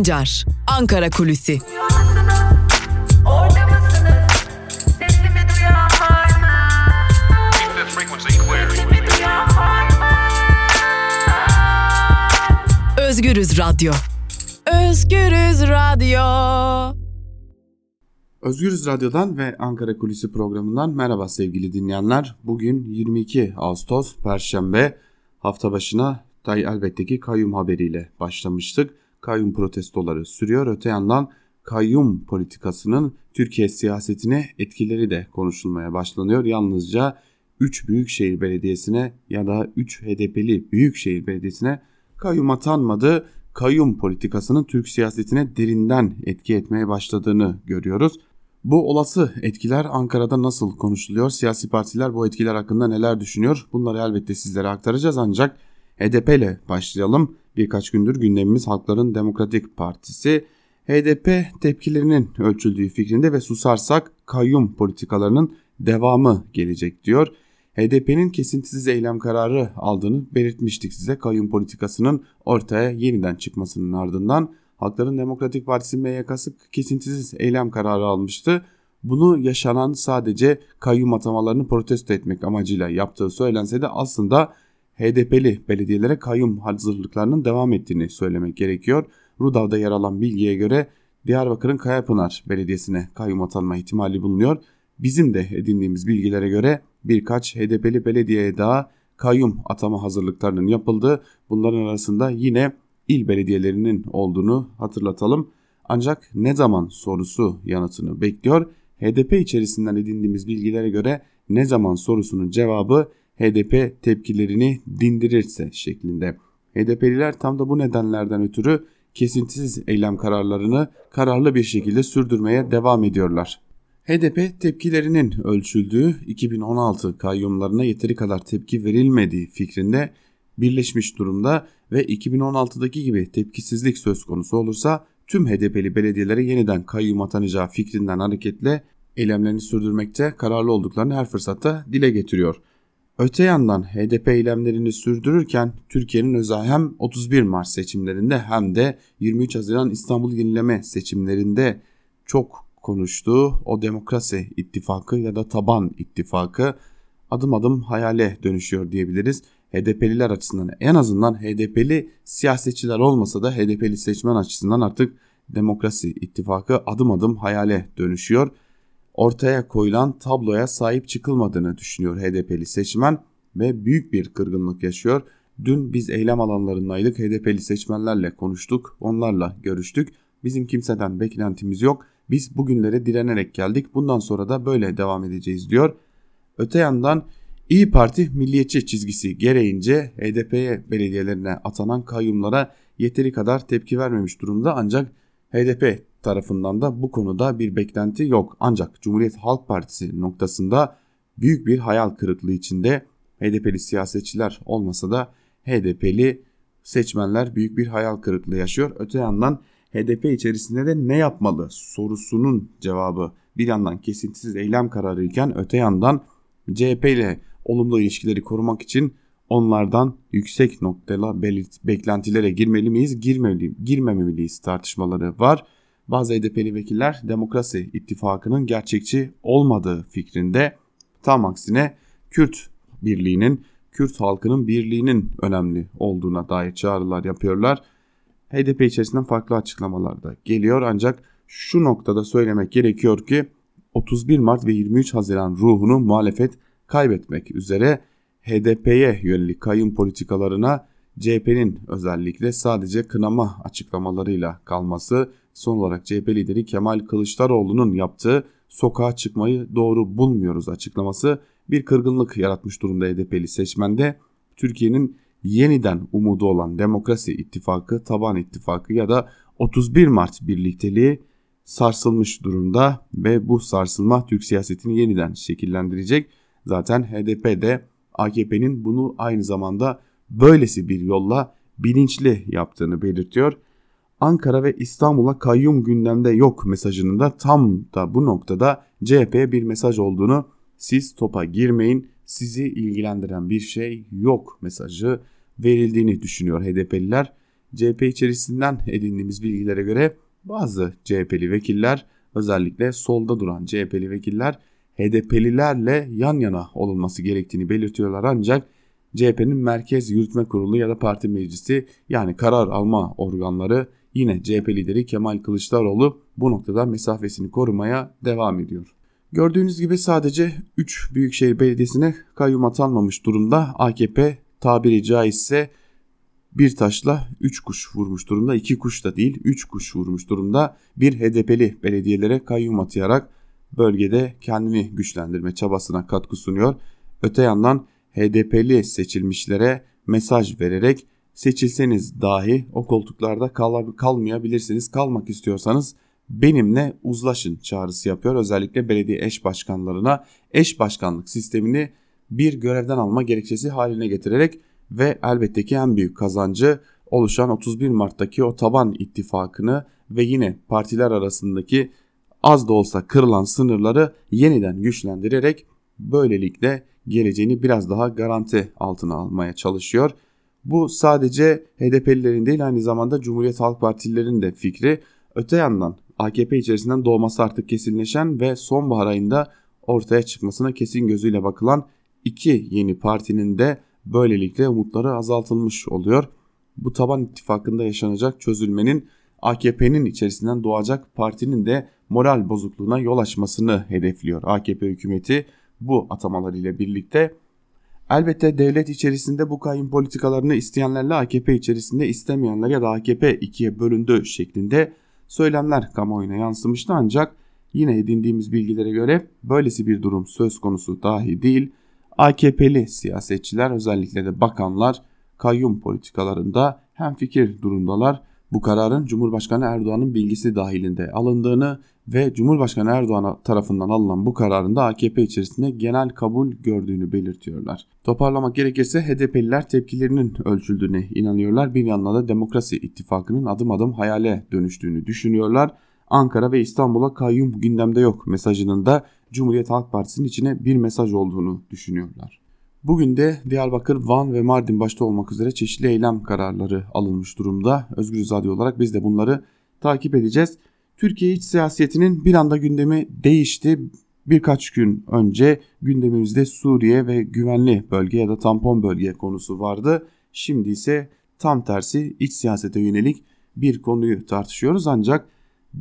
Sancar, Ankara Kulüsi. Özgürüz Radyo. Özgürüz Radyo. Özgürüz Radyo'dan ve Ankara Kulisi programından merhaba sevgili dinleyenler. Bugün 22 Ağustos Perşembe hafta başına tay elbette ki kayyum haberiyle başlamıştık. Kayyum protestoları sürüyor. Öte yandan kayyum politikasının Türkiye siyasetine etkileri de konuşulmaya başlanıyor. Yalnızca 3 büyükşehir belediyesine ya da 3 HDP'li büyükşehir belediyesine kayyum atanmadı. Kayyum politikasının Türk siyasetine derinden etki etmeye başladığını görüyoruz. Bu olası etkiler Ankara'da nasıl konuşuluyor? Siyasi partiler bu etkiler hakkında neler düşünüyor? Bunları elbette sizlere aktaracağız ancak HDP ile başlayalım. Birkaç gündür gündemimiz Halkların Demokratik Partisi. HDP tepkilerinin ölçüldüğü fikrinde ve susarsak kayyum politikalarının devamı gelecek diyor. HDP'nin kesintisiz eylem kararı aldığını belirtmiştik size. Kayyum politikasının ortaya yeniden çıkmasının ardından Halkların Demokratik Partisi MYK'sı kesintisiz eylem kararı almıştı. Bunu yaşanan sadece kayyum atamalarını protesto etmek amacıyla yaptığı söylense de aslında HDP'li belediyelere kayyum hazırlıklarının devam ettiğini söylemek gerekiyor. Rudav'da yer alan bilgiye göre Diyarbakır'ın Kayapınar Belediyesi'ne kayyum atanma ihtimali bulunuyor. Bizim de edindiğimiz bilgilere göre birkaç HDP'li belediyeye daha kayyum atama hazırlıklarının yapıldığı bunların arasında yine il belediyelerinin olduğunu hatırlatalım. Ancak ne zaman sorusu yanıtını bekliyor. HDP içerisinden edindiğimiz bilgilere göre ne zaman sorusunun cevabı HDP tepkilerini dindirirse şeklinde. HDP'liler tam da bu nedenlerden ötürü kesintisiz eylem kararlarını kararlı bir şekilde sürdürmeye devam ediyorlar. HDP tepkilerinin ölçüldüğü 2016 kayyumlarına yeteri kadar tepki verilmediği fikrinde birleşmiş durumda ve 2016'daki gibi tepkisizlik söz konusu olursa tüm HDP'li belediyelere yeniden kayyum atanacağı fikrinden hareketle eylemlerini sürdürmekte kararlı olduklarını her fırsatta dile getiriyor. Öte yandan HDP eylemlerini sürdürürken Türkiye'nin özel hem 31 Mart seçimlerinde hem de 23 Haziran İstanbul Yenileme seçimlerinde çok konuştuğu o demokrasi ittifakı ya da taban ittifakı adım adım hayale dönüşüyor diyebiliriz. HDP'liler açısından en azından HDP'li siyasetçiler olmasa da HDP'li seçmen açısından artık demokrasi ittifakı adım adım hayale dönüşüyor. Ortaya koyulan tabloya sahip çıkılmadığını düşünüyor HDP'li seçmen ve büyük bir kırgınlık yaşıyor. Dün biz eylem alanlarındaydık. HDP'li seçmenlerle konuştuk. Onlarla görüştük. Bizim kimseden beklentimiz yok. Biz bugünlere direnerek geldik. Bundan sonra da böyle devam edeceğiz diyor. Öte yandan İyi Parti milliyetçi çizgisi gereğince HDP'ye belediyelerine atanan kayyumlara yeteri kadar tepki vermemiş durumda ancak HDP tarafından da bu konuda bir beklenti yok. Ancak Cumhuriyet Halk Partisi noktasında büyük bir hayal kırıklığı içinde HDP'li siyasetçiler olmasa da HDP'li seçmenler büyük bir hayal kırıklığı yaşıyor. Öte yandan HDP içerisinde de ne yapmalı sorusunun cevabı bir yandan kesintisiz eylem kararı iken öte yandan CHP ile olumlu ilişkileri korumak için onlardan yüksek noktalı beklentilere girmeli miyiz, girmeli, girmemeliyiz tartışmaları var. Bazı HDP'li vekiller demokrasi ittifakının gerçekçi olmadığı fikrinde tam aksine Kürt birliğinin, Kürt halkının birliğinin önemli olduğuna dair çağrılar yapıyorlar. HDP içerisinden farklı açıklamalar da geliyor ancak şu noktada söylemek gerekiyor ki 31 Mart ve 23 Haziran ruhunu muhalefet kaybetmek üzere HDP'ye yönelik kayyum politikalarına CHP'nin özellikle sadece kınama açıklamalarıyla kalması son olarak CHP lideri Kemal Kılıçdaroğlu'nun yaptığı sokağa çıkmayı doğru bulmuyoruz açıklaması bir kırgınlık yaratmış durumda HDP'li seçmende. Türkiye'nin yeniden umudu olan Demokrasi İttifakı, Taban İttifakı ya da 31 Mart birlikteliği sarsılmış durumda ve bu sarsılma Türk siyasetini yeniden şekillendirecek. Zaten HDP de AKP'nin bunu aynı zamanda böylesi bir yolla bilinçli yaptığını belirtiyor. Ankara ve İstanbul'a kayyum gündemde yok mesajının da tam da bu noktada CHP'ye bir mesaj olduğunu siz topa girmeyin sizi ilgilendiren bir şey yok mesajı verildiğini düşünüyor HDP'liler. CHP içerisinden edindiğimiz bilgilere göre bazı CHP'li vekiller özellikle solda duran CHP'li vekiller HDP'lilerle yan yana olunması gerektiğini belirtiyorlar ancak CHP'nin Merkez Yürütme Kurulu ya da parti meclisi yani karar alma organları yine CHP lideri Kemal Kılıçdaroğlu bu noktada mesafesini korumaya devam ediyor. Gördüğünüz gibi sadece 3 Büyükşehir Belediyesi'ne kayyum atanmamış durumda AKP tabiri caizse bir taşla 3 kuş vurmuş durumda. 2 kuş da değil 3 kuş vurmuş durumda. Bir HDP'li belediyelere kayyum atayarak bölgede kendini güçlendirme çabasına katkı sunuyor. Öte yandan HDP'li seçilmişlere mesaj vererek seçilseniz dahi o koltuklarda kal kalmayabilirsiniz. Kalmak istiyorsanız benimle uzlaşın çağrısı yapıyor. Özellikle belediye eş başkanlarına eş başkanlık sistemini bir görevden alma gerekçesi haline getirerek ve elbette ki en büyük kazancı oluşan 31 Mart'taki o taban ittifakını ve yine partiler arasındaki az da olsa kırılan sınırları yeniden güçlendirerek böylelikle geleceğini biraz daha garanti altına almaya çalışıyor. Bu sadece HDP'lilerin değil aynı zamanda Cumhuriyet Halk Partililerin de fikri. Öte yandan AKP içerisinden doğması artık kesinleşen ve sonbahar ayında ortaya çıkmasına kesin gözüyle bakılan iki yeni partinin de böylelikle umutları azaltılmış oluyor. Bu taban ittifakında yaşanacak çözülmenin AKP'nin içerisinden doğacak partinin de moral bozukluğuna yol açmasını hedefliyor AKP hükümeti bu atamalar ile birlikte. Elbette devlet içerisinde bu kayyum politikalarını isteyenlerle AKP içerisinde istemeyenler ya da AKP ikiye bölündü şeklinde söylemler kamuoyuna yansımıştı ancak yine edindiğimiz bilgilere göre böylesi bir durum söz konusu dahi değil. AKP'li siyasetçiler özellikle de bakanlar kayyum politikalarında hem fikir durumdalar. Bu kararın Cumhurbaşkanı Erdoğan'ın bilgisi dahilinde alındığını ve Cumhurbaşkanı Erdoğan tarafından alınan bu kararın da AKP içerisinde genel kabul gördüğünü belirtiyorlar. Toparlamak gerekirse HDP'liler tepkilerinin ölçüldüğüne inanıyorlar. Bir yandan da Demokrasi İttifakı'nın adım adım hayale dönüştüğünü düşünüyorlar. Ankara ve İstanbul'a kayyum gündemde yok mesajının da Cumhuriyet Halk Partisi'nin içine bir mesaj olduğunu düşünüyorlar. Bugün de Diyarbakır, Van ve Mardin başta olmak üzere çeşitli eylem kararları alınmış durumda. Özgür Radyo olarak biz de bunları takip edeceğiz. Türkiye iç siyasetinin bir anda gündemi değişti. Birkaç gün önce gündemimizde Suriye ve güvenli bölge ya da tampon bölge konusu vardı. Şimdi ise tam tersi iç siyasete yönelik bir konuyu tartışıyoruz ancak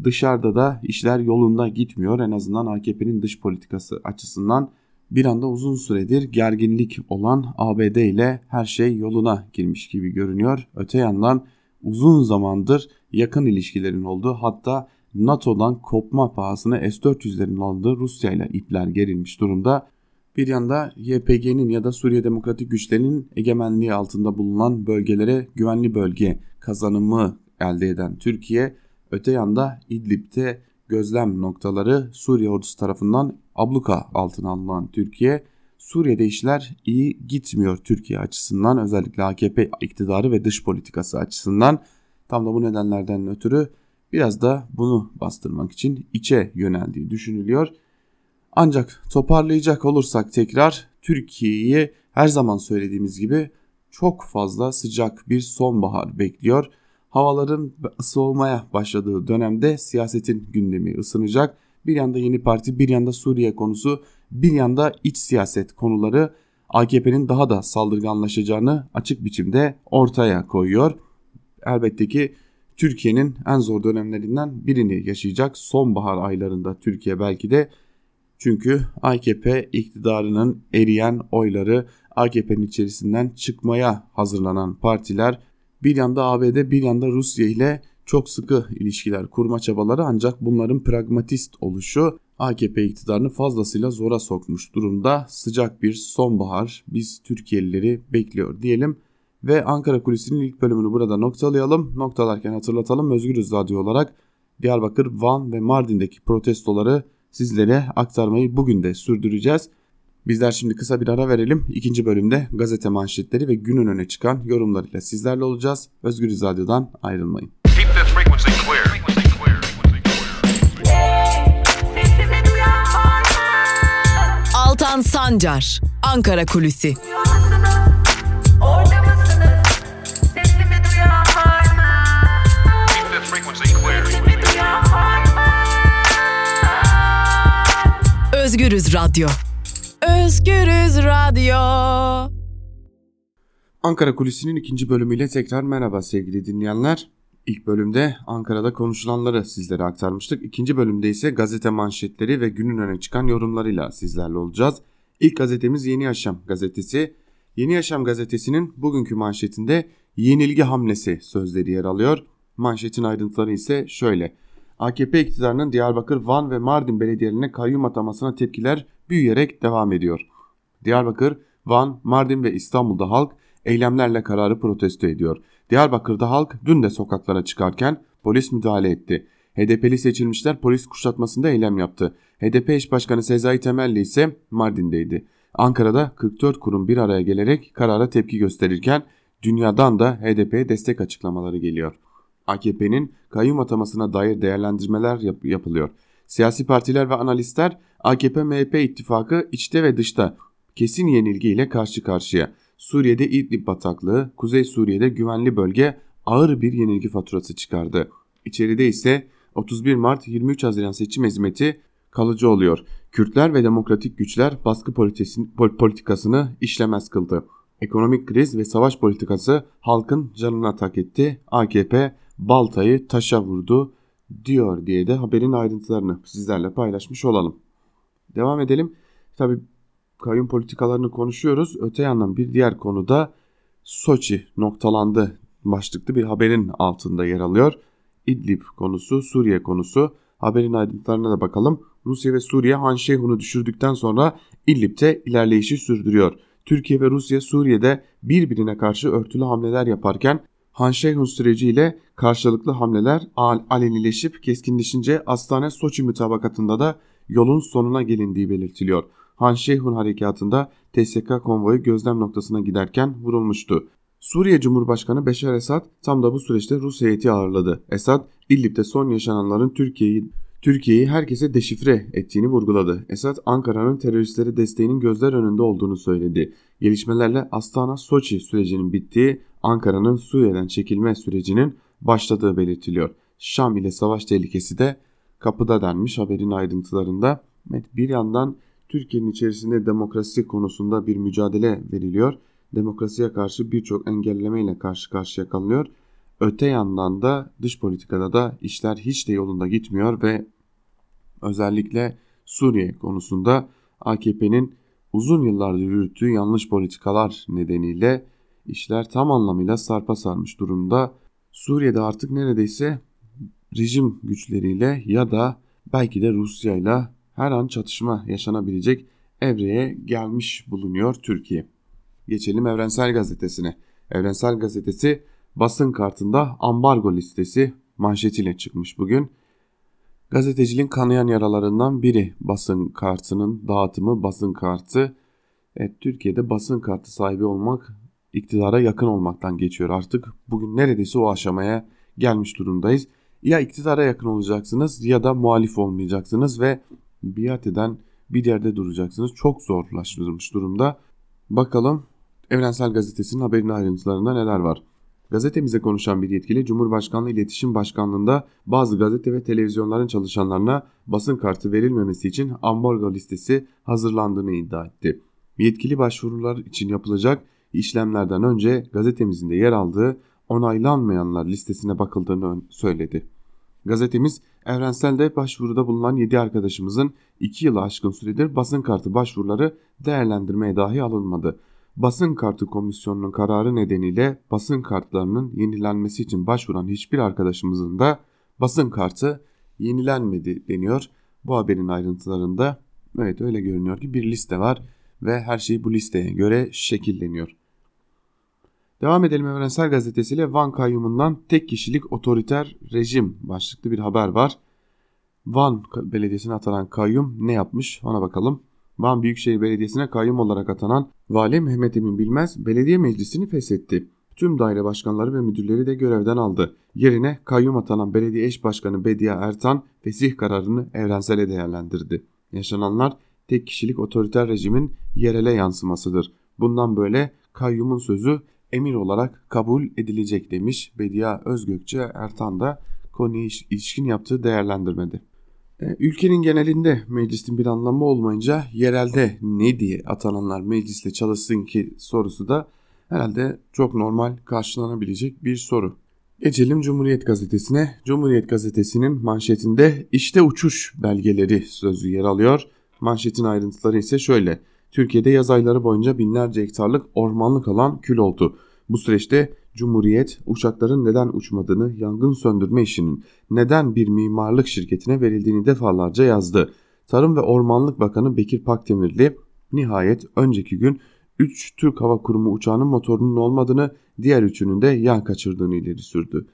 dışarıda da işler yolunda gitmiyor. En azından AKP'nin dış politikası açısından bir anda uzun süredir gerginlik olan ABD ile her şey yoluna girmiş gibi görünüyor. Öte yandan uzun zamandır yakın ilişkilerin olduğu hatta NATO'dan kopma pahasına S-400'lerin alındığı Rusya ile ipler gerilmiş durumda. Bir yanda YPG'nin ya da Suriye Demokratik Güçlerinin egemenliği altında bulunan bölgelere güvenli bölge kazanımı elde eden Türkiye, öte yanda İdlib'de gözlem noktaları Suriye ordusu tarafından abluka altına alınan Türkiye, Suriye'de işler iyi gitmiyor Türkiye açısından özellikle AKP iktidarı ve dış politikası açısından. Tam da bu nedenlerden ötürü biraz da bunu bastırmak için içe yöneldiği düşünülüyor. Ancak toparlayacak olursak tekrar Türkiye'yi her zaman söylediğimiz gibi çok fazla sıcak bir sonbahar bekliyor. Havaların soğumaya başladığı dönemde siyasetin gündemi ısınacak. Bir yanda yeni parti, bir yanda Suriye konusu, bir yanda iç siyaset konuları AKP'nin daha da saldırganlaşacağını açık biçimde ortaya koyuyor. Elbette ki Türkiye'nin en zor dönemlerinden birini yaşayacak sonbahar aylarında Türkiye belki de çünkü AKP iktidarının eriyen oyları AKP'nin içerisinden çıkmaya hazırlanan partiler bir yanda ABD bir yanda Rusya ile çok sıkı ilişkiler kurma çabaları ancak bunların pragmatist oluşu AKP iktidarını fazlasıyla zora sokmuş durumda. Sıcak bir sonbahar biz Türkiye'lileri bekliyor diyelim. Ve Ankara Kulisi'nin ilk bölümünü burada noktalayalım. Noktalarken hatırlatalım Özgürüz Radyo olarak Diyarbakır, Van ve Mardin'deki protestoları sizlere aktarmayı bugün de sürdüreceğiz. Bizler şimdi kısa bir ara verelim. İkinci bölümde gazete manşetleri ve günün öne çıkan yorumlarıyla sizlerle olacağız. Özgürüz Radyo'dan ayrılmayın. Altan Sancar, Ankara Kulüsi. Özgürüz Radyo. Özgürüz Radyo. Ankara Kulisi'nin ikinci bölümüyle tekrar merhaba sevgili dinleyenler. İlk bölümde Ankara'da konuşulanları sizlere aktarmıştık. İkinci bölümde ise gazete manşetleri ve günün öne çıkan yorumlarıyla sizlerle olacağız. İlk gazetemiz Yeni Yaşam gazetesi. Yeni Yaşam gazetesinin bugünkü manşetinde yenilgi hamlesi sözleri yer alıyor. Manşetin ayrıntıları ise şöyle. AKP iktidarının Diyarbakır, Van ve Mardin belediyelerine kayyum atamasına tepkiler büyüyerek devam ediyor. Diyarbakır, Van, Mardin ve İstanbul'da halk eylemlerle kararı protesto ediyor. Diyarbakır'da halk dün de sokaklara çıkarken polis müdahale etti. HDP'li seçilmişler polis kuşatmasında eylem yaptı. HDP eş başkanı Sezai Temelli ise Mardin'deydi. Ankara'da 44 kurum bir araya gelerek karara tepki gösterirken dünyadan da HDP'ye destek açıklamaları geliyor. AKP'nin kayyum atamasına dair değerlendirmeler yap yapılıyor. Siyasi partiler ve analistler AKP-MHP ittifakı içte ve dışta kesin yenilgiyle karşı karşıya. Suriye'de İdlib bataklığı, Kuzey Suriye'de güvenli bölge ağır bir yenilgi faturası çıkardı. İçeride ise 31 Mart 23 Haziran seçim hizmeti kalıcı oluyor. Kürtler ve demokratik güçler baskı politikasını işlemez kıldı. Ekonomik kriz ve savaş politikası halkın canına tak etti. AKP baltayı taşa vurdu diyor diye de haberin ayrıntılarını sizlerle paylaşmış olalım. Devam edelim. Tabi kayyum politikalarını konuşuyoruz. Öte yandan bir diğer konuda Soçi noktalandı başlıklı bir haberin altında yer alıyor. İdlib konusu, Suriye konusu. Haberin ayrıntılarına da bakalım. Rusya ve Suriye Han Şeyhun'u düşürdükten sonra İdlib'de ilerleyişi sürdürüyor. Türkiye ve Rusya Suriye'de birbirine karşı örtülü hamleler yaparken Han Şeyhun süreciyle karşılıklı hamleler alenileşip keskinleşince Astane Soçi mütabakatında da yolun sonuna gelindiği belirtiliyor. Han Şeyhun harekatında TSK konvoyu gözlem noktasına giderken vurulmuştu. Suriye Cumhurbaşkanı Beşar Esad tam da bu süreçte Rus heyeti ağırladı. Esad, İdlib'de son yaşananların Türkiye'yi Türkiye'yi herkese deşifre ettiğini vurguladı. Esad, Ankara'nın teröristlere desteğinin gözler önünde olduğunu söyledi. Gelişmelerle Astana-Soçi sürecinin bittiği, Ankara'nın Suriye'den çekilme sürecinin başladığı belirtiliyor. Şam ile savaş tehlikesi de kapıda denmiş haberin ayrıntılarında. Evet, bir yandan Türkiye'nin içerisinde demokrasi konusunda bir mücadele veriliyor. Demokrasiye karşı birçok engellemeyle karşı karşıya kalınıyor. Öte yandan da dış politikada da işler hiç de yolunda gitmiyor ve özellikle Suriye konusunda AKP'nin uzun yıllardır yürüttüğü yanlış politikalar nedeniyle işler tam anlamıyla sarpa sarmış durumda. Suriye'de artık neredeyse rejim güçleriyle ya da belki de Rusya ile her an çatışma yaşanabilecek evreye gelmiş bulunuyor Türkiye. Geçelim Evrensel Gazetesi'ne. Evrensel Gazetesi basın kartında ambargo listesi manşetiyle çıkmış bugün. Gazeteciliğin kanayan yaralarından biri basın kartının dağıtımı, basın kartı. Evet, Türkiye'de basın kartı sahibi olmak iktidara yakın olmaktan geçiyor artık. Bugün neredeyse o aşamaya gelmiş durumdayız. Ya iktidara yakın olacaksınız ya da muhalif olmayacaksınız ve biat eden bir yerde duracaksınız. Çok zorlaştırılmış durumda. Bakalım Evrensel Gazetesi'nin haberin ayrıntılarında neler var. Gazetemize konuşan bir yetkili Cumhurbaşkanlığı İletişim Başkanlığı'nda bazı gazete ve televizyonların çalışanlarına basın kartı verilmemesi için ambargo listesi hazırlandığını iddia etti. Yetkili başvurular için yapılacak işlemlerden önce gazetemizin de yer aldığı onaylanmayanlar listesine bakıldığını söyledi. Gazetemiz Evrensel'de başvuruda bulunan 7 arkadaşımızın 2 yılı aşkın süredir basın kartı başvuruları değerlendirmeye dahi alınmadı. Basın kartı komisyonunun kararı nedeniyle basın kartlarının yenilenmesi için başvuran hiçbir arkadaşımızın da basın kartı yenilenmedi deniyor. Bu haberin ayrıntılarında evet öyle görünüyor ki bir liste var ve her şey bu listeye göre şekilleniyor. Devam edelim Evrensel Gazetesi ile Van kayyumundan tek kişilik otoriter rejim başlıklı bir haber var. Van Belediyesi'ne atanan kayyum ne yapmış ona bakalım. Van Büyükşehir Belediyesi'ne kayyum olarak atanan Vali Mehmet Emin Bilmez belediye meclisini feshetti. Tüm daire başkanları ve müdürleri de görevden aldı. Yerine kayyum atanan belediye eş başkanı Bediye Ertan fesih kararını evrensele değerlendirdi. Yaşananlar tek kişilik otoriter rejimin yerele yansımasıdır. Bundan böyle kayyumun sözü emir olarak kabul edilecek demiş Bediye Özgökçe Ertan da konuya ilişkin yaptığı değerlendirmedi. E, ülkenin genelinde meclisin bir anlamı olmayınca yerelde ne diye atananlar meclisle çalışsın ki sorusu da herhalde çok normal karşılanabilecek bir soru. Geçelim Cumhuriyet Gazetesi'ne. Cumhuriyet Gazetesi'nin manşetinde işte uçuş belgeleri sözü yer alıyor. Manşetin ayrıntıları ise şöyle. Türkiye'de yaz ayları boyunca binlerce hektarlık ormanlık alan kül oldu. Bu süreçte Cumhuriyet uçakların neden uçmadığını, yangın söndürme işinin neden bir mimarlık şirketine verildiğini defalarca yazdı. Tarım ve Ormanlık Bakanı Bekir Pakdemirli nihayet önceki gün 3 Türk Hava Kurumu uçağının motorunun olmadığını, diğer üçünün de yan kaçırdığını ileri sürdü.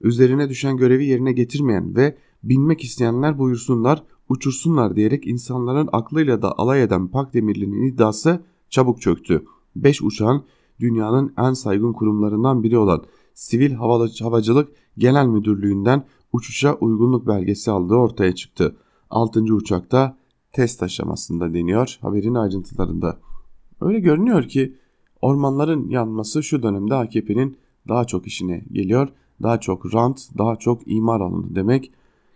Üzerine düşen görevi yerine getirmeyen ve binmek isteyenler buyursunlar, uçursunlar diyerek insanların aklıyla da alay eden Pakdemirli'nin iddiası çabuk çöktü. 5 uçağın dünyanın en saygın kurumlarından biri olan Sivil Havacılık Genel Müdürlüğü'nden uçuşa uygunluk belgesi aldığı ortaya çıktı. 6. uçakta test aşamasında deniyor haberin ayrıntılarında. Öyle görünüyor ki ormanların yanması şu dönemde AKP'nin daha çok işine geliyor. Daha çok rant, daha çok imar alanı demek.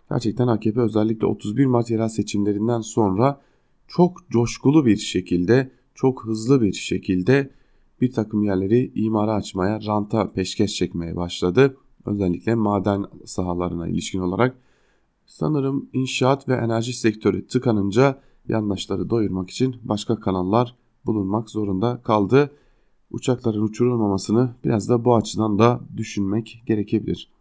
Gerçekten AKP özellikle 31 Mart yerel seçimlerinden sonra çok coşkulu bir şekilde, çok hızlı bir şekilde bir takım yerleri imara açmaya, ranta peşkeş çekmeye başladı. Özellikle maden sahalarına ilişkin olarak. Sanırım inşaat ve enerji sektörü tıkanınca yandaşları doyurmak için başka kanallar bulunmak zorunda kaldı. Uçakların uçurulmamasını biraz da bu açıdan da düşünmek gerekebilir.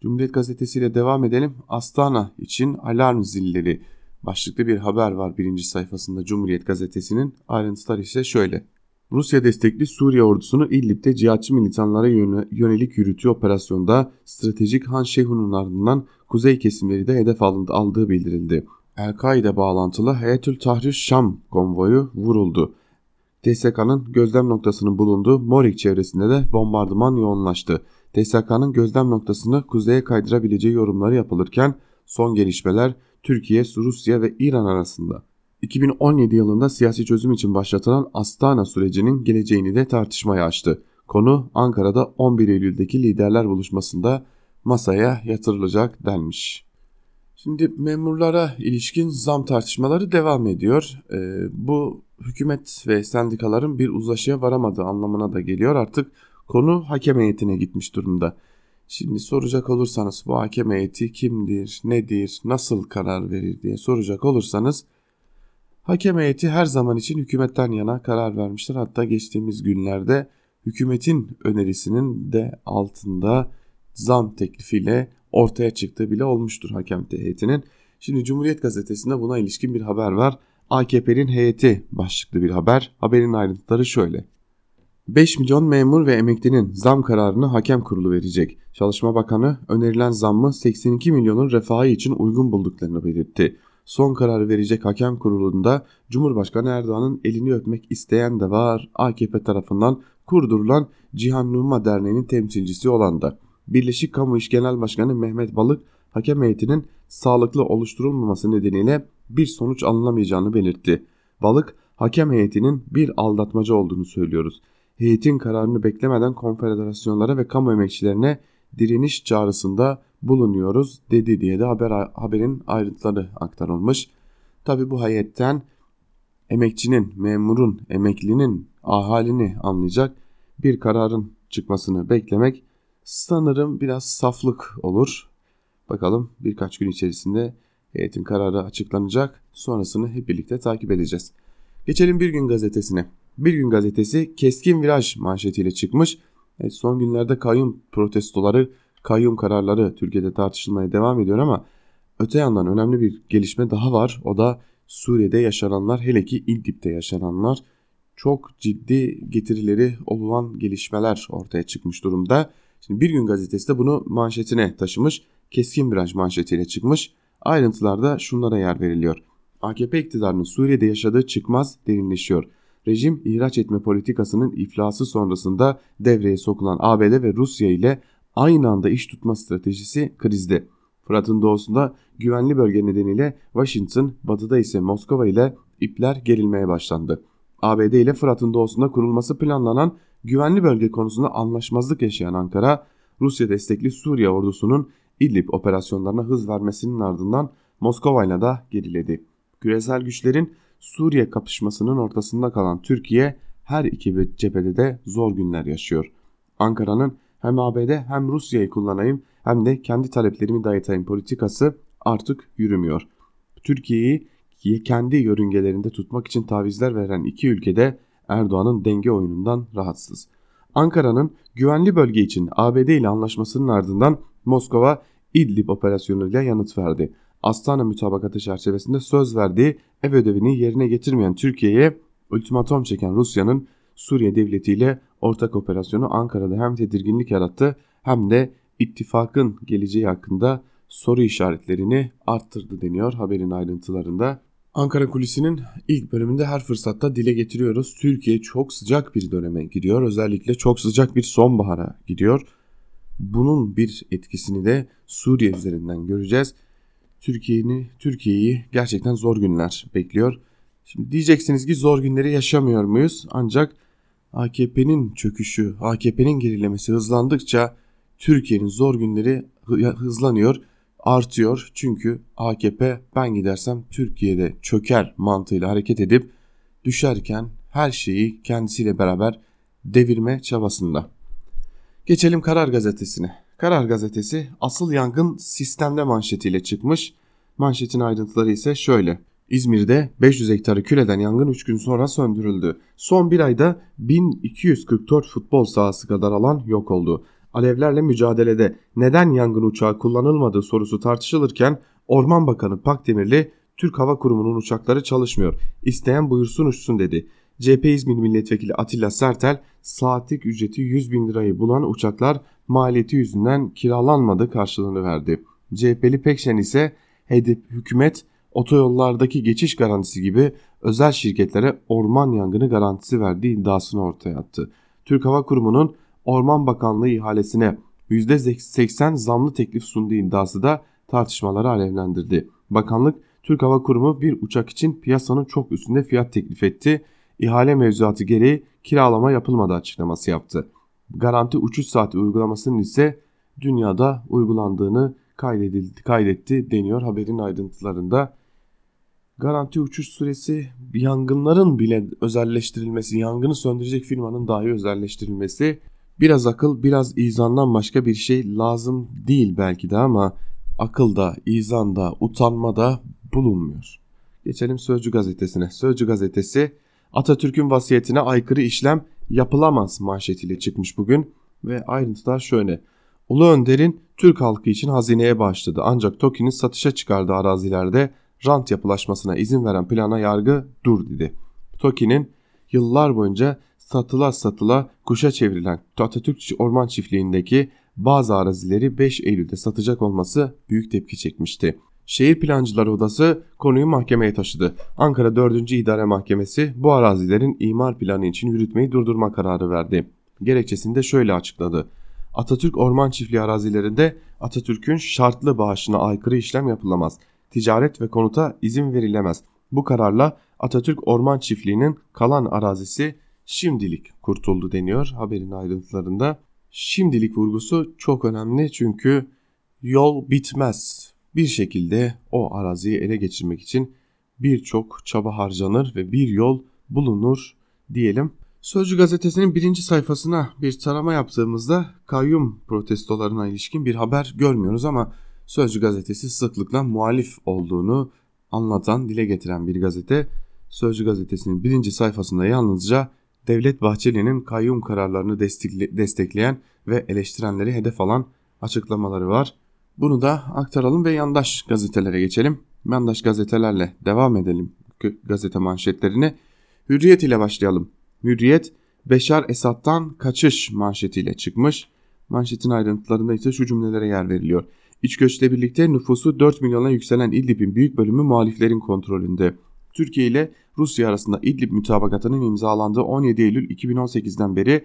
Cumhuriyet Gazetesi ile devam edelim. Astana için alarm zilleri başlıklı bir haber var birinci sayfasında Cumhuriyet Gazetesi'nin. Ayrıntılar ise şöyle. Rusya destekli Suriye ordusunu İdlib'de cihatçı militanlara yönelik yürütüğü operasyonda stratejik Han Şehun'un ardından kuzey kesimleri de hedef aldığı bildirildi. El-Kaide bağlantılı Heyetül Tahrir Şam konvoyu vuruldu. TSK'nın gözlem noktasının bulunduğu Morik çevresinde de bombardıman yoğunlaştı. TSK'nın gözlem noktasını kuzeye kaydırabileceği yorumları yapılırken son gelişmeler Türkiye, Rusya ve İran arasında 2017 yılında siyasi çözüm için başlatılan Astana sürecinin geleceğini de tartışmaya açtı. Konu Ankara'da 11 Eylül'deki liderler buluşmasında masaya yatırılacak denmiş. Şimdi memurlara ilişkin zam tartışmaları devam ediyor. Ee, bu hükümet ve sendikaların bir uzlaşıya varamadığı anlamına da geliyor. Artık konu hakem heyetine gitmiş durumda. Şimdi soracak olursanız bu hakem heyeti kimdir, nedir, nasıl karar verir diye soracak olursanız hakem heyeti her zaman için hükümetten yana karar vermiştir. Hatta geçtiğimiz günlerde hükümetin önerisinin de altında zam teklifiyle ortaya çıktığı bile olmuştur hakem heyetinin. Şimdi Cumhuriyet Gazetesi'nde buna ilişkin bir haber var. AKP'nin heyeti başlıklı bir haber. Haberin ayrıntıları şöyle. 5 milyon memur ve emeklinin zam kararını hakem kurulu verecek. Çalışma Bakanı önerilen zammı 82 milyonun refahı için uygun bulduklarını belirtti. Son kararı verecek hakem kurulunda Cumhurbaşkanı Erdoğan'ın elini öpmek isteyen de var. AKP tarafından kurdurulan Cihan Numa Derneği'nin temsilcisi olan da. Birleşik Kamu İş Genel Başkanı Mehmet Balık hakem heyetinin sağlıklı oluşturulmaması nedeniyle bir sonuç alınamayacağını belirtti. Balık hakem heyetinin bir aldatmaca olduğunu söylüyoruz. Heyetin kararını beklemeden konfederasyonlara ve kamu emekçilerine direniş çağrısında bulunuyoruz dedi diye de haber, haberin ayrıntıları aktarılmış. Tabi bu heyetten emekçinin, memurun, emeklinin ahalini anlayacak bir kararın çıkmasını beklemek sanırım biraz saflık olur. Bakalım birkaç gün içerisinde heyetin kararı açıklanacak. Sonrasını hep birlikte takip edeceğiz. Geçelim Bir Gün Gazetesi'ne. Bir Gün Gazetesi keskin viraj manşetiyle çıkmış. Evet, son günlerde kayyum protestoları, kayyum kararları Türkiye'de tartışılmaya devam ediyor ama öte yandan önemli bir gelişme daha var. O da Suriye'de yaşananlar hele ki İdlib'de yaşananlar çok ciddi getirileri olan gelişmeler ortaya çıkmış durumda. Şimdi Bir Gün Gazetesi de bunu manşetine taşımış. Keskin viraj manşetiyle çıkmış. Ayrıntılarda şunlara yer veriliyor. AKP iktidarının Suriye'de yaşadığı çıkmaz derinleşiyor. Rejim ihraç etme politikasının iflası sonrasında devreye sokulan ABD ve Rusya ile aynı anda iş tutma stratejisi krizde. Fırat'ın doğusunda güvenli bölge nedeniyle Washington, batıda ise Moskova ile ipler gerilmeye başlandı. ABD ile Fırat'ın doğusunda kurulması planlanan güvenli bölge konusunda anlaşmazlık yaşayan Ankara, Rusya destekli Suriye ordusunun İdlib operasyonlarına hız vermesinin ardından Moskova'yla da geriledi. Küresel güçlerin Suriye kapışmasının ortasında kalan Türkiye her iki cephede de zor günler yaşıyor. Ankara'nın hem ABD hem Rusya'yı kullanayım hem de kendi taleplerimi dayatayım politikası artık yürümüyor. Türkiye'yi kendi yörüngelerinde tutmak için tavizler veren iki ülkede Erdoğan'ın denge oyunundan rahatsız. Ankara'nın güvenli bölge için ABD ile anlaşmasının ardından Moskova İdlib operasyonuyla yanıt verdi. Astana mütabakatı çerçevesinde söz verdiği ev ödevini yerine getirmeyen Türkiye'ye ultimatom çeken Rusya'nın Suriye devletiyle ortak operasyonu Ankara'da hem tedirginlik yarattı hem de ittifakın geleceği hakkında soru işaretlerini arttırdı deniyor haberin ayrıntılarında. Ankara Kulisi'nin ilk bölümünde her fırsatta dile getiriyoruz. Türkiye çok sıcak bir döneme giriyor. Özellikle çok sıcak bir sonbahara gidiyor. Bunun bir etkisini de Suriye üzerinden göreceğiz. Türkiye'yi Türkiye'yi gerçekten zor günler bekliyor. Şimdi diyeceksiniz ki zor günleri yaşamıyor muyuz? Ancak AKP'nin çöküşü, AKP'nin gerilemesi hızlandıkça Türkiye'nin zor günleri hızlanıyor, artıyor. Çünkü AKP ben gidersem Türkiye'de çöker mantığıyla hareket edip düşerken her şeyi kendisiyle beraber devirme çabasında. Geçelim Karar Gazetesi'ne. Karar Gazetesi asıl yangın sistemde manşetiyle çıkmış. Manşetin ayrıntıları ise şöyle. İzmir'de 500 hektarı küleden yangın 3 gün sonra söndürüldü. Son bir ayda 1244 futbol sahası kadar alan yok oldu. Alevlerle mücadelede neden yangın uçağı kullanılmadığı sorusu tartışılırken Orman Bakanı Pakdemirli Türk Hava Kurumu'nun uçakları çalışmıyor. İsteyen buyursun uçsun dedi. CHP İzmir Milletvekili Atilla Sertel saatlik ücreti 100 bin lirayı bulan uçaklar maliyeti yüzünden kiralanmadı karşılığını verdi. CHP'li Pekşen ise hedef hükümet otoyollardaki geçiş garantisi gibi özel şirketlere orman yangını garantisi verdiği iddiasını ortaya attı. Türk Hava Kurumu'nun Orman Bakanlığı ihalesine %80 zamlı teklif sunduğu iddiası da tartışmaları alevlendirdi. Bakanlık Türk Hava Kurumu bir uçak için piyasanın çok üstünde fiyat teklif etti. İhale mevzuatı gereği kiralama yapılmadı açıklaması yaptı. Garanti uçuş saati uygulamasının ise dünyada uygulandığını kaydetti deniyor haberin ayrıntılarında. Garanti uçuş süresi yangınların bile özelleştirilmesi, yangını söndürecek firmanın dahi özelleştirilmesi biraz akıl biraz izandan başka bir şey lazım değil belki de ama akılda, izanda, utanmada bulunmuyor. Geçelim Sözcü gazetesine. Sözcü gazetesi Atatürk'ün vasiyetine aykırı işlem yapılamaz manşetiyle çıkmış bugün ve ayrıntılar şöyle. Ulu Önder'in Türk halkı için hazineye başladı ancak TOKİ'nin satışa çıkardığı arazilerde rant yapılaşmasına izin veren plana yargı dur dedi. TOKİ'nin yıllar boyunca satıla satıla kuşa çevrilen Atatürk Orman Çiftliği'ndeki bazı arazileri 5 Eylül'de satacak olması büyük tepki çekmişti. Şehir Plancıları Odası konuyu mahkemeye taşıdı. Ankara 4. İdare Mahkemesi bu arazilerin imar planı için yürütmeyi durdurma kararı verdi. Gerekçesini de şöyle açıkladı. Atatürk Orman Çiftliği arazilerinde Atatürk'ün şartlı bağışına aykırı işlem yapılamaz. Ticaret ve konuta izin verilemez. Bu kararla Atatürk Orman Çiftliği'nin kalan arazisi şimdilik kurtuldu deniyor haberin ayrıntılarında. Şimdilik vurgusu çok önemli çünkü yol bitmez. Bir şekilde o araziyi ele geçirmek için birçok çaba harcanır ve bir yol bulunur diyelim. Sözcü gazetesinin birinci sayfasına bir tarama yaptığımızda kayyum protestolarına ilişkin bir haber görmüyoruz ama Sözcü gazetesi sıklıkla muhalif olduğunu anlatan, dile getiren bir gazete. Sözcü gazetesinin birinci sayfasında yalnızca Devlet Bahçeli'nin kayyum kararlarını destekleyen ve eleştirenleri hedef alan açıklamaları var. Bunu da aktaralım ve yandaş gazetelere geçelim. Yandaş gazetelerle devam edelim gazete manşetlerini. Hürriyet ile başlayalım. Hürriyet Beşar Esad'dan kaçış manşetiyle çıkmış. Manşetin ayrıntılarında ise şu cümlelere yer veriliyor. İç göçle birlikte nüfusu 4 milyona yükselen İdlib'in büyük bölümü muhaliflerin kontrolünde. Türkiye ile Rusya arasında İdlib mütabakatının imzalandığı 17 Eylül 2018'den beri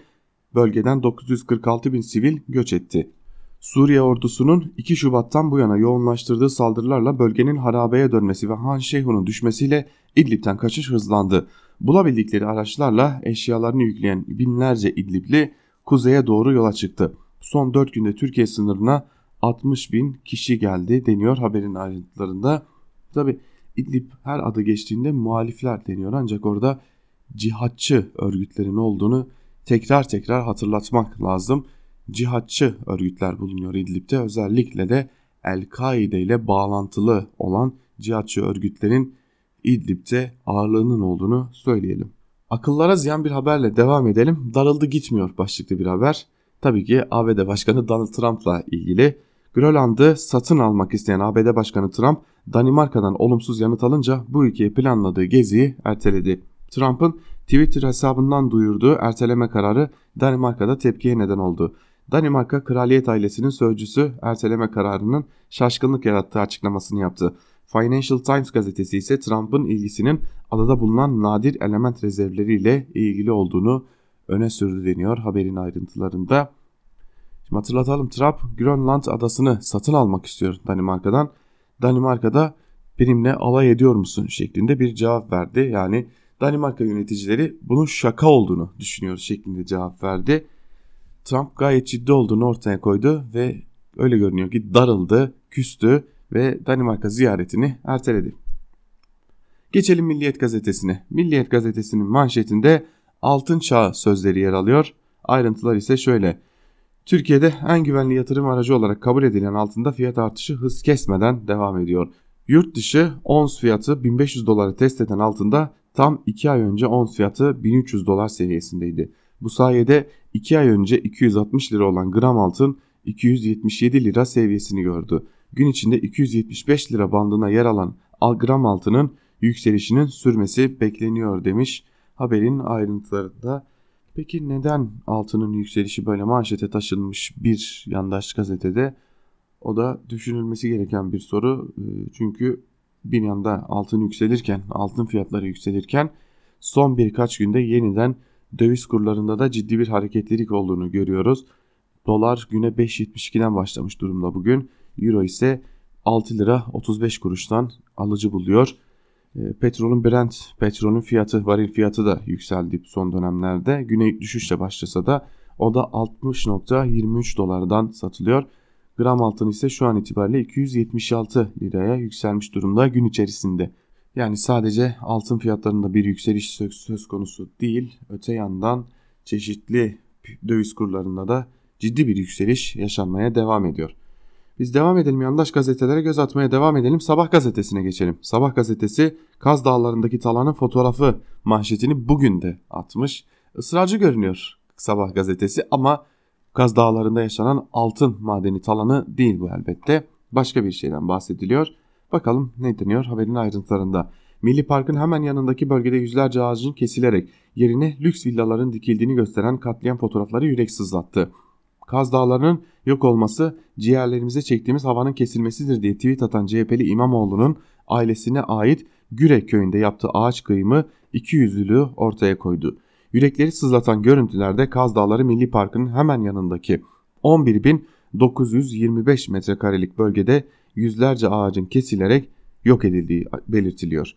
bölgeden 946 bin sivil göç etti. Suriye ordusunun 2 Şubat'tan bu yana yoğunlaştırdığı saldırılarla bölgenin harabeye dönmesi ve Han Şeyhun'un düşmesiyle İdlib'den kaçış hızlandı. Bulabildikleri araçlarla eşyalarını yükleyen binlerce İdlibli kuzeye doğru yola çıktı. Son 4 günde Türkiye sınırına 60 bin kişi geldi deniyor haberin ayrıntılarında. Tabi İdlib her adı geçtiğinde muhalifler deniyor ancak orada cihatçı örgütlerin olduğunu tekrar tekrar hatırlatmak lazım. Cihatçı örgütler bulunuyor İdlib'de özellikle de El-Kaide ile bağlantılı olan cihatçı örgütlerin İdlib'de ağırlığının olduğunu söyleyelim. Akıllara ziyan bir haberle devam edelim. Darıldı gitmiyor başlıklı bir haber. Tabii ki ABD Başkanı Donald Trump'la ilgili. Grönland'ı satın almak isteyen ABD Başkanı Trump, Danimarka'dan olumsuz yanıt alınca bu ülkeye planladığı geziyi erteledi. Trump'ın Twitter hesabından duyurduğu erteleme kararı Danimarka'da tepkiye neden oldu. Danimarka kraliyet ailesinin sözcüsü erteleme kararının şaşkınlık yarattığı açıklamasını yaptı. Financial Times gazetesi ise Trump'ın ilgisinin adada bulunan nadir element rezervleriyle ilgili olduğunu öne sürdü deniyor haberin ayrıntılarında. Hatırlatalım Trump Grönland adasını satın almak istiyor Danimarka'dan. Danimarka'da benimle alay ediyor musun şeklinde bir cevap verdi. Yani Danimarka yöneticileri bunun şaka olduğunu düşünüyor şeklinde cevap verdi. Trump gayet ciddi olduğunu ortaya koydu ve öyle görünüyor ki darıldı, küstü ve Danimarka ziyaretini erteledi. Geçelim Milliyet gazetesine. Milliyet gazetesinin manşetinde altın çağ sözleri yer alıyor. Ayrıntılar ise şöyle. Türkiye'de en güvenli yatırım aracı olarak kabul edilen altında fiyat artışı hız kesmeden devam ediyor. Yurt dışı ons fiyatı 1500 doları test eden altında tam 2 ay önce ons fiyatı 1300 dolar seviyesindeydi. Bu sayede 2 ay önce 260 lira olan gram altın 277 lira seviyesini gördü. Gün içinde 275 lira bandına yer alan gram altının yükselişinin sürmesi bekleniyor demiş haberin ayrıntılarında. Peki neden altının yükselişi böyle manşete taşınmış bir yandaş gazetede? O da düşünülmesi gereken bir soru. Ee, çünkü bir yanda altın yükselirken, altın fiyatları yükselirken son birkaç günde yeniden döviz kurlarında da ciddi bir hareketlilik olduğunu görüyoruz. Dolar güne 5.72'den başlamış durumda bugün. Euro ise 6 lira 35 kuruştan alıcı buluyor. Ee, petrolün Brent petrolün fiyatı varil fiyatı da yükseldi son dönemlerde. Güne düşüşle başlasa da o da 60.23 dolardan satılıyor. Gram altın ise şu an itibariyle 276 liraya yükselmiş durumda gün içerisinde. Yani sadece altın fiyatlarında bir yükseliş söz konusu değil. Öte yandan çeşitli döviz kurlarında da ciddi bir yükseliş yaşanmaya devam ediyor. Biz devam edelim yandaş gazetelere göz atmaya devam edelim. Sabah gazetesine geçelim. Sabah gazetesi Kaz Dağları'ndaki talanın fotoğrafı manşetini bugün de atmış. Israrcı görünüyor Sabah gazetesi ama Kaz Dağları'nda yaşanan altın madeni talanı değil bu elbette. Başka bir şeyden bahsediliyor. Bakalım ne deniyor haberin ayrıntılarında. Milli Park'ın hemen yanındaki bölgede yüzlerce ağacın kesilerek yerine lüks villaların dikildiğini gösteren katliam fotoğrafları yürek sızlattı. Kaz Dağları'nın yok olması ciğerlerimize çektiğimiz havanın kesilmesidir diye tweet atan CHP'li İmamoğlu'nun ailesine ait Gürek köyünde yaptığı ağaç kıyımı iki yüzlülüğü ortaya koydu. Yürekleri sızlatan görüntülerde Kaz Dağları Milli Parkı'nın hemen yanındaki 11.925 metrekarelik bölgede yüzlerce ağacın kesilerek yok edildiği belirtiliyor.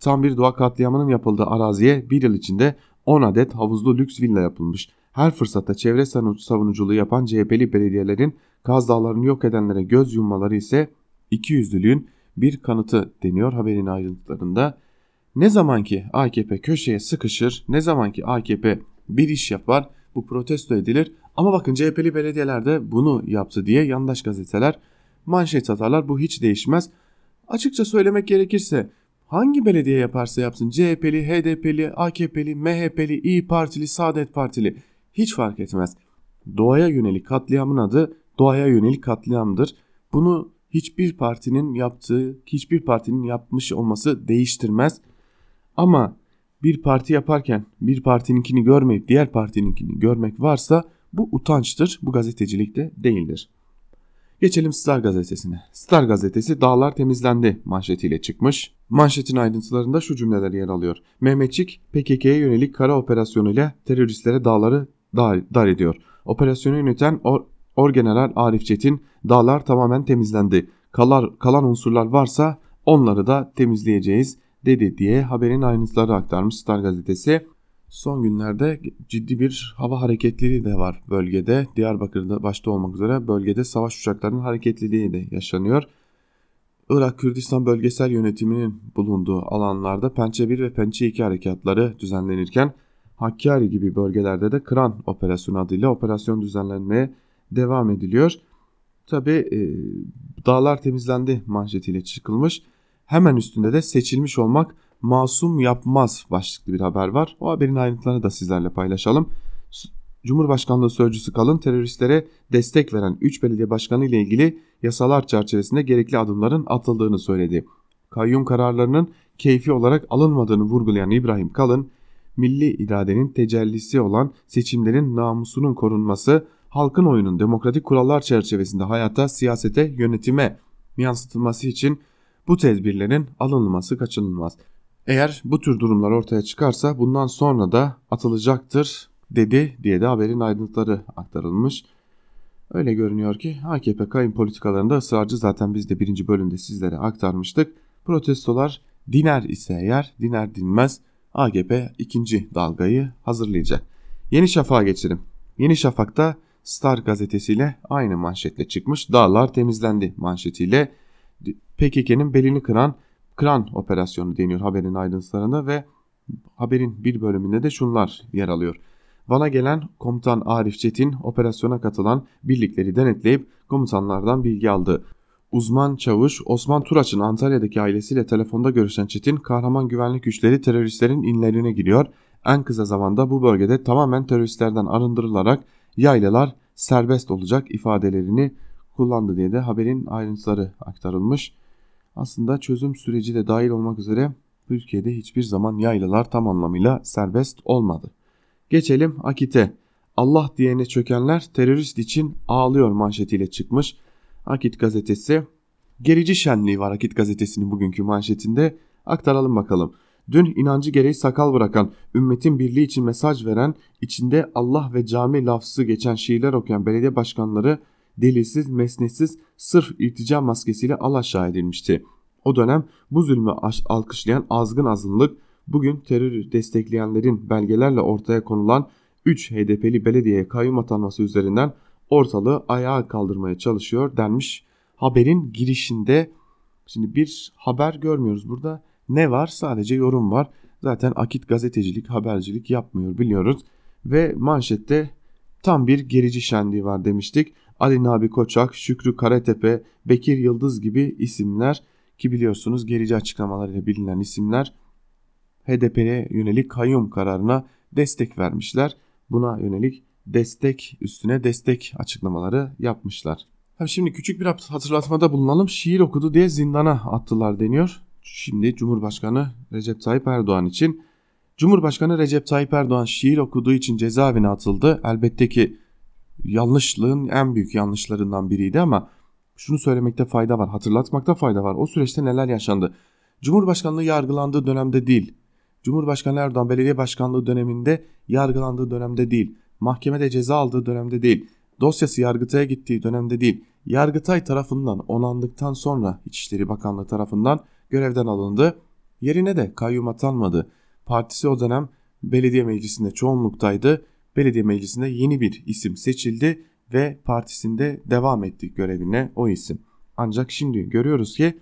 Tam bir doğa katliamının yapıldığı araziye bir yıl içinde 10 adet havuzlu lüks villa yapılmış. Her fırsatta çevre savunuculuğu yapan CHP'li belediyelerin Kaz Dağları'nı yok edenlere göz yummaları ise ikiyüzlülüğün bir kanıtı deniyor haberin ayrıntılarında. Ne zaman ki AKP köşeye sıkışır, ne zaman ki AKP bir iş yapar bu protesto edilir. Ama bakın CHP'li belediyeler de bunu yaptı diye yandaş gazeteler manşet atarlar. Bu hiç değişmez. Açıkça söylemek gerekirse hangi belediye yaparsa yapsın CHP'li, HDP'li, AKP'li, MHP'li, İyi Partili, Saadet Partili hiç fark etmez. Doğaya yönelik katliamın adı doğaya yönelik katliamdır. Bunu hiçbir partinin yaptığı, hiçbir partinin yapmış olması değiştirmez. Ama bir parti yaparken bir partininkini görmeyip diğer partininkini görmek varsa bu utançtır. Bu gazetecilikte değildir. Geçelim Star gazetesine. Star gazetesi dağlar temizlendi manşetiyle çıkmış. Manşetin ayrıntılarında şu cümleler yer alıyor. Mehmetçik PKK'ye yönelik kara operasyonuyla teröristlere dağları dar, dar ediyor. Operasyonu yöneten Or Orgeneral Arif Çetin dağlar tamamen temizlendi. Kalar, kalan unsurlar varsa onları da temizleyeceğiz dedi diye haberin ayrıntıları aktarmış Star gazetesi. Son günlerde ciddi bir hava hareketliliği de var bölgede. Diyarbakır'da başta olmak üzere bölgede savaş uçaklarının hareketliliği de yaşanıyor. Irak Kürdistan Bölgesel Yönetimi'nin bulunduğu alanlarda Pençe 1 ve Pençe 2 harekatları düzenlenirken Hakkari gibi bölgelerde de Kıran Operasyonu adıyla operasyon düzenlenmeye devam ediliyor. Tabi e, dağlar temizlendi manşetiyle çıkılmış. Hemen üstünde de seçilmiş olmak masum yapmaz başlıklı bir haber var. O haberin ayrıntılarını da sizlerle paylaşalım. Cumhurbaşkanlığı Sözcüsü Kalın teröristlere destek veren 3 belediye başkanı ile ilgili yasalar çerçevesinde gerekli adımların atıldığını söyledi. Kayyum kararlarının keyfi olarak alınmadığını vurgulayan İbrahim Kalın, milli iradenin tecellisi olan seçimlerin namusunun korunması, halkın oyunun demokratik kurallar çerçevesinde hayata, siyasete, yönetime yansıtılması için bu tedbirlerin alınması kaçınılmaz. Eğer bu tür durumlar ortaya çıkarsa bundan sonra da atılacaktır dedi diye de haberin ayrıntıları aktarılmış. Öyle görünüyor ki AKP kayın politikalarında ısrarcı zaten biz de birinci bölümde sizlere aktarmıştık. Protestolar diner ise eğer diner dinmez AKP ikinci dalgayı hazırlayacak. Yeni Şafak'a geçelim. Yeni Şafak'ta Star gazetesiyle aynı manşetle çıkmış. Dağlar temizlendi manşetiyle PKK'nın belini kıran kran operasyonu deniyor haberin ayrıntılarında ve haberin bir bölümünde de şunlar yer alıyor. Van'a gelen komutan Arif Çetin operasyona katılan birlikleri denetleyip komutanlardan bilgi aldı. Uzman çavuş Osman Turaç'ın Antalya'daki ailesiyle telefonda görüşen Çetin kahraman güvenlik güçleri teröristlerin inlerine giriyor. En kısa zamanda bu bölgede tamamen teröristlerden arındırılarak yaylalar serbest olacak ifadelerini kullandı diye de haberin ayrıntıları aktarılmış. Aslında çözüm süreci de dahil olmak üzere Türkiye'de hiçbir zaman yaylalar tam anlamıyla serbest olmadı. Geçelim Akit'e. Allah diyene çökenler terörist için ağlıyor manşetiyle çıkmış. Akit gazetesi. Gerici şenliği var Akit gazetesinin bugünkü manşetinde. Aktaralım bakalım. Dün inancı gereği sakal bırakan, ümmetin birliği için mesaj veren, içinde Allah ve cami lafzı geçen şiirler okuyan belediye başkanları delilsiz, mesnetsiz, sırf irtica maskesiyle alaşağı edilmişti. O dönem bu zulmü alkışlayan azgın azınlık bugün terör destekleyenlerin belgelerle ortaya konulan 3 HDP'li belediyeye kayyum atanması üzerinden ortalığı ayağa kaldırmaya çalışıyor denmiş. Haberin girişinde şimdi bir haber görmüyoruz burada. Ne var? Sadece yorum var. Zaten akit gazetecilik, habercilik yapmıyor biliyoruz. Ve manşette tam bir gerici şenliği var demiştik. Ali Nabi Koçak, Şükrü Karatepe, Bekir Yıldız gibi isimler ki biliyorsunuz gerici açıklamalarıyla bilinen isimler HDP'ye yönelik kayyum kararına destek vermişler. Buna yönelik destek üstüne destek açıklamaları yapmışlar. Şimdi küçük bir hatırlatmada bulunalım. Şiir okudu diye zindana attılar deniyor. Şimdi Cumhurbaşkanı Recep Tayyip Erdoğan için Cumhurbaşkanı Recep Tayyip Erdoğan şiir okuduğu için cezaevine atıldı. Elbette ki yanlışlığın en büyük yanlışlarından biriydi ama şunu söylemekte fayda var, hatırlatmakta fayda var. O süreçte neler yaşandı? Cumhurbaşkanlığı yargılandığı dönemde değil, Cumhurbaşkanı Erdoğan belediye başkanlığı döneminde yargılandığı dönemde değil, mahkemede ceza aldığı dönemde değil, dosyası Yargıtay'a gittiği dönemde değil, Yargıtay tarafından onandıktan sonra İçişleri Bakanlığı tarafından görevden alındı. Yerine de kayyum atanmadı. Partisi o dönem belediye meclisinde çoğunluktaydı. Belediye meclisinde yeni bir isim seçildi ve partisinde devam etti görevine o isim. Ancak şimdi görüyoruz ki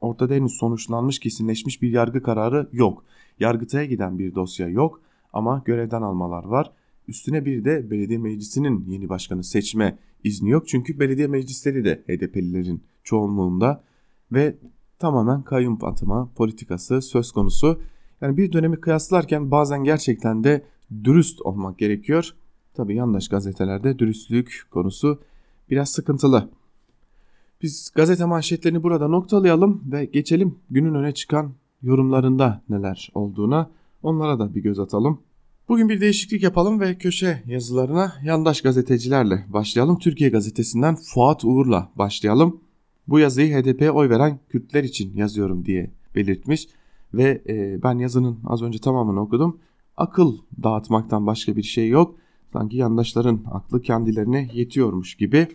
ortada henüz sonuçlanmış kesinleşmiş bir yargı kararı yok. Yargıtay'a giden bir dosya yok ama görevden almalar var. Üstüne bir de belediye meclisinin yeni başkanı seçme izni yok. Çünkü belediye meclisleri de HDP'lilerin çoğunluğunda ve tamamen kayyum atama politikası söz konusu. Yani bir dönemi kıyaslarken bazen gerçekten de dürüst olmak gerekiyor. Tabi yandaş gazetelerde dürüstlük konusu biraz sıkıntılı. Biz gazete manşetlerini burada noktalayalım ve geçelim günün öne çıkan yorumlarında neler olduğuna onlara da bir göz atalım. Bugün bir değişiklik yapalım ve köşe yazılarına yandaş gazetecilerle başlayalım. Türkiye gazetesinden Fuat Uğur'la başlayalım. Bu yazıyı HDP'ye oy veren Kürtler için yazıyorum diye belirtmiş ve e, ben yazının az önce tamamını okudum. Akıl dağıtmaktan başka bir şey yok. Sanki yandaşların aklı kendilerine yetiyormuş gibi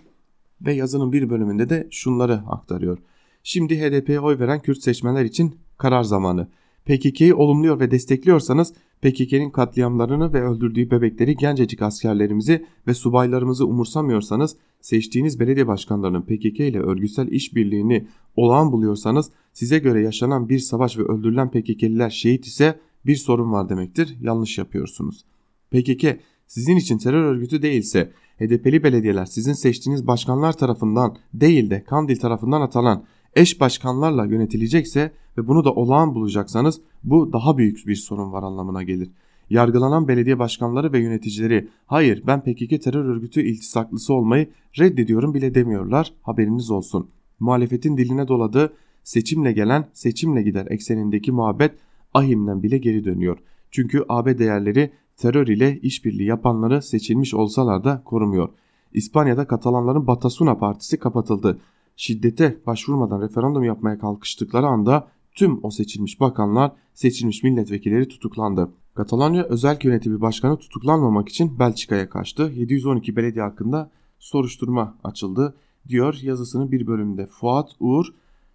ve yazının bir bölümünde de şunları aktarıyor. Şimdi HDP'ye oy veren Kürt seçmenler için karar zamanı. PKK'yı olumluyor ve destekliyorsanız PKK'nin katliamlarını ve öldürdüğü bebekleri gencecik askerlerimizi ve subaylarımızı umursamıyorsanız seçtiğiniz belediye başkanlarının PKK ile örgütsel işbirliğini olağan buluyorsanız size göre yaşanan bir savaş ve öldürülen PKK'liler şehit ise bir sorun var demektir. Yanlış yapıyorsunuz. PKK sizin için terör örgütü değilse HDP'li belediyeler sizin seçtiğiniz başkanlar tarafından değil de Kandil tarafından atanan eş başkanlarla yönetilecekse ve bunu da olağan bulacaksanız bu daha büyük bir sorun var anlamına gelir. Yargılanan belediye başkanları ve yöneticileri hayır ben PKK terör örgütü iltisaklısı olmayı reddediyorum bile demiyorlar haberiniz olsun. Muhalefetin diline doladığı seçimle gelen seçimle gider eksenindeki muhabbet ahimden bile geri dönüyor. Çünkü AB değerleri terör ile işbirliği yapanları seçilmiş olsalar da korumuyor. İspanya'da Katalanların Batasuna Partisi kapatıldı. Şiddete başvurmadan referandum yapmaya kalkıştıkları anda tüm o seçilmiş bakanlar, seçilmiş milletvekilleri tutuklandı. Katalanya özel yönetimi başkanı tutuklanmamak için Belçika'ya kaçtı. 712 belediye hakkında soruşturma açıldı diyor yazısının bir bölümünde. Fuat Uğur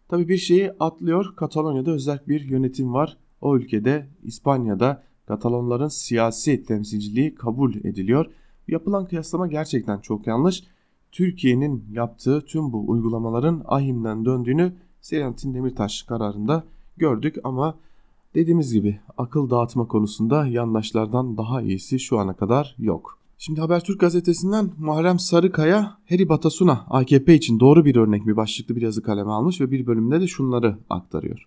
tabi bir şeyi atlıyor. Katalonya'da özel bir yönetim var. O ülkede İspanya'da Katalonların siyasi temsilciliği kabul ediliyor. Yapılan kıyaslama gerçekten çok yanlış. Türkiye'nin yaptığı tüm bu uygulamaların ahimden döndüğünü Selahattin Demirtaş kararında gördük ama dediğimiz gibi akıl dağıtma konusunda yandaşlardan daha iyisi şu ana kadar yok. Şimdi Habertürk gazetesinden Muharrem Sarıkaya Heri Batasuna AKP için doğru bir örnek mi başlıklı bir yazı kaleme almış ve bir bölümde de şunları aktarıyor.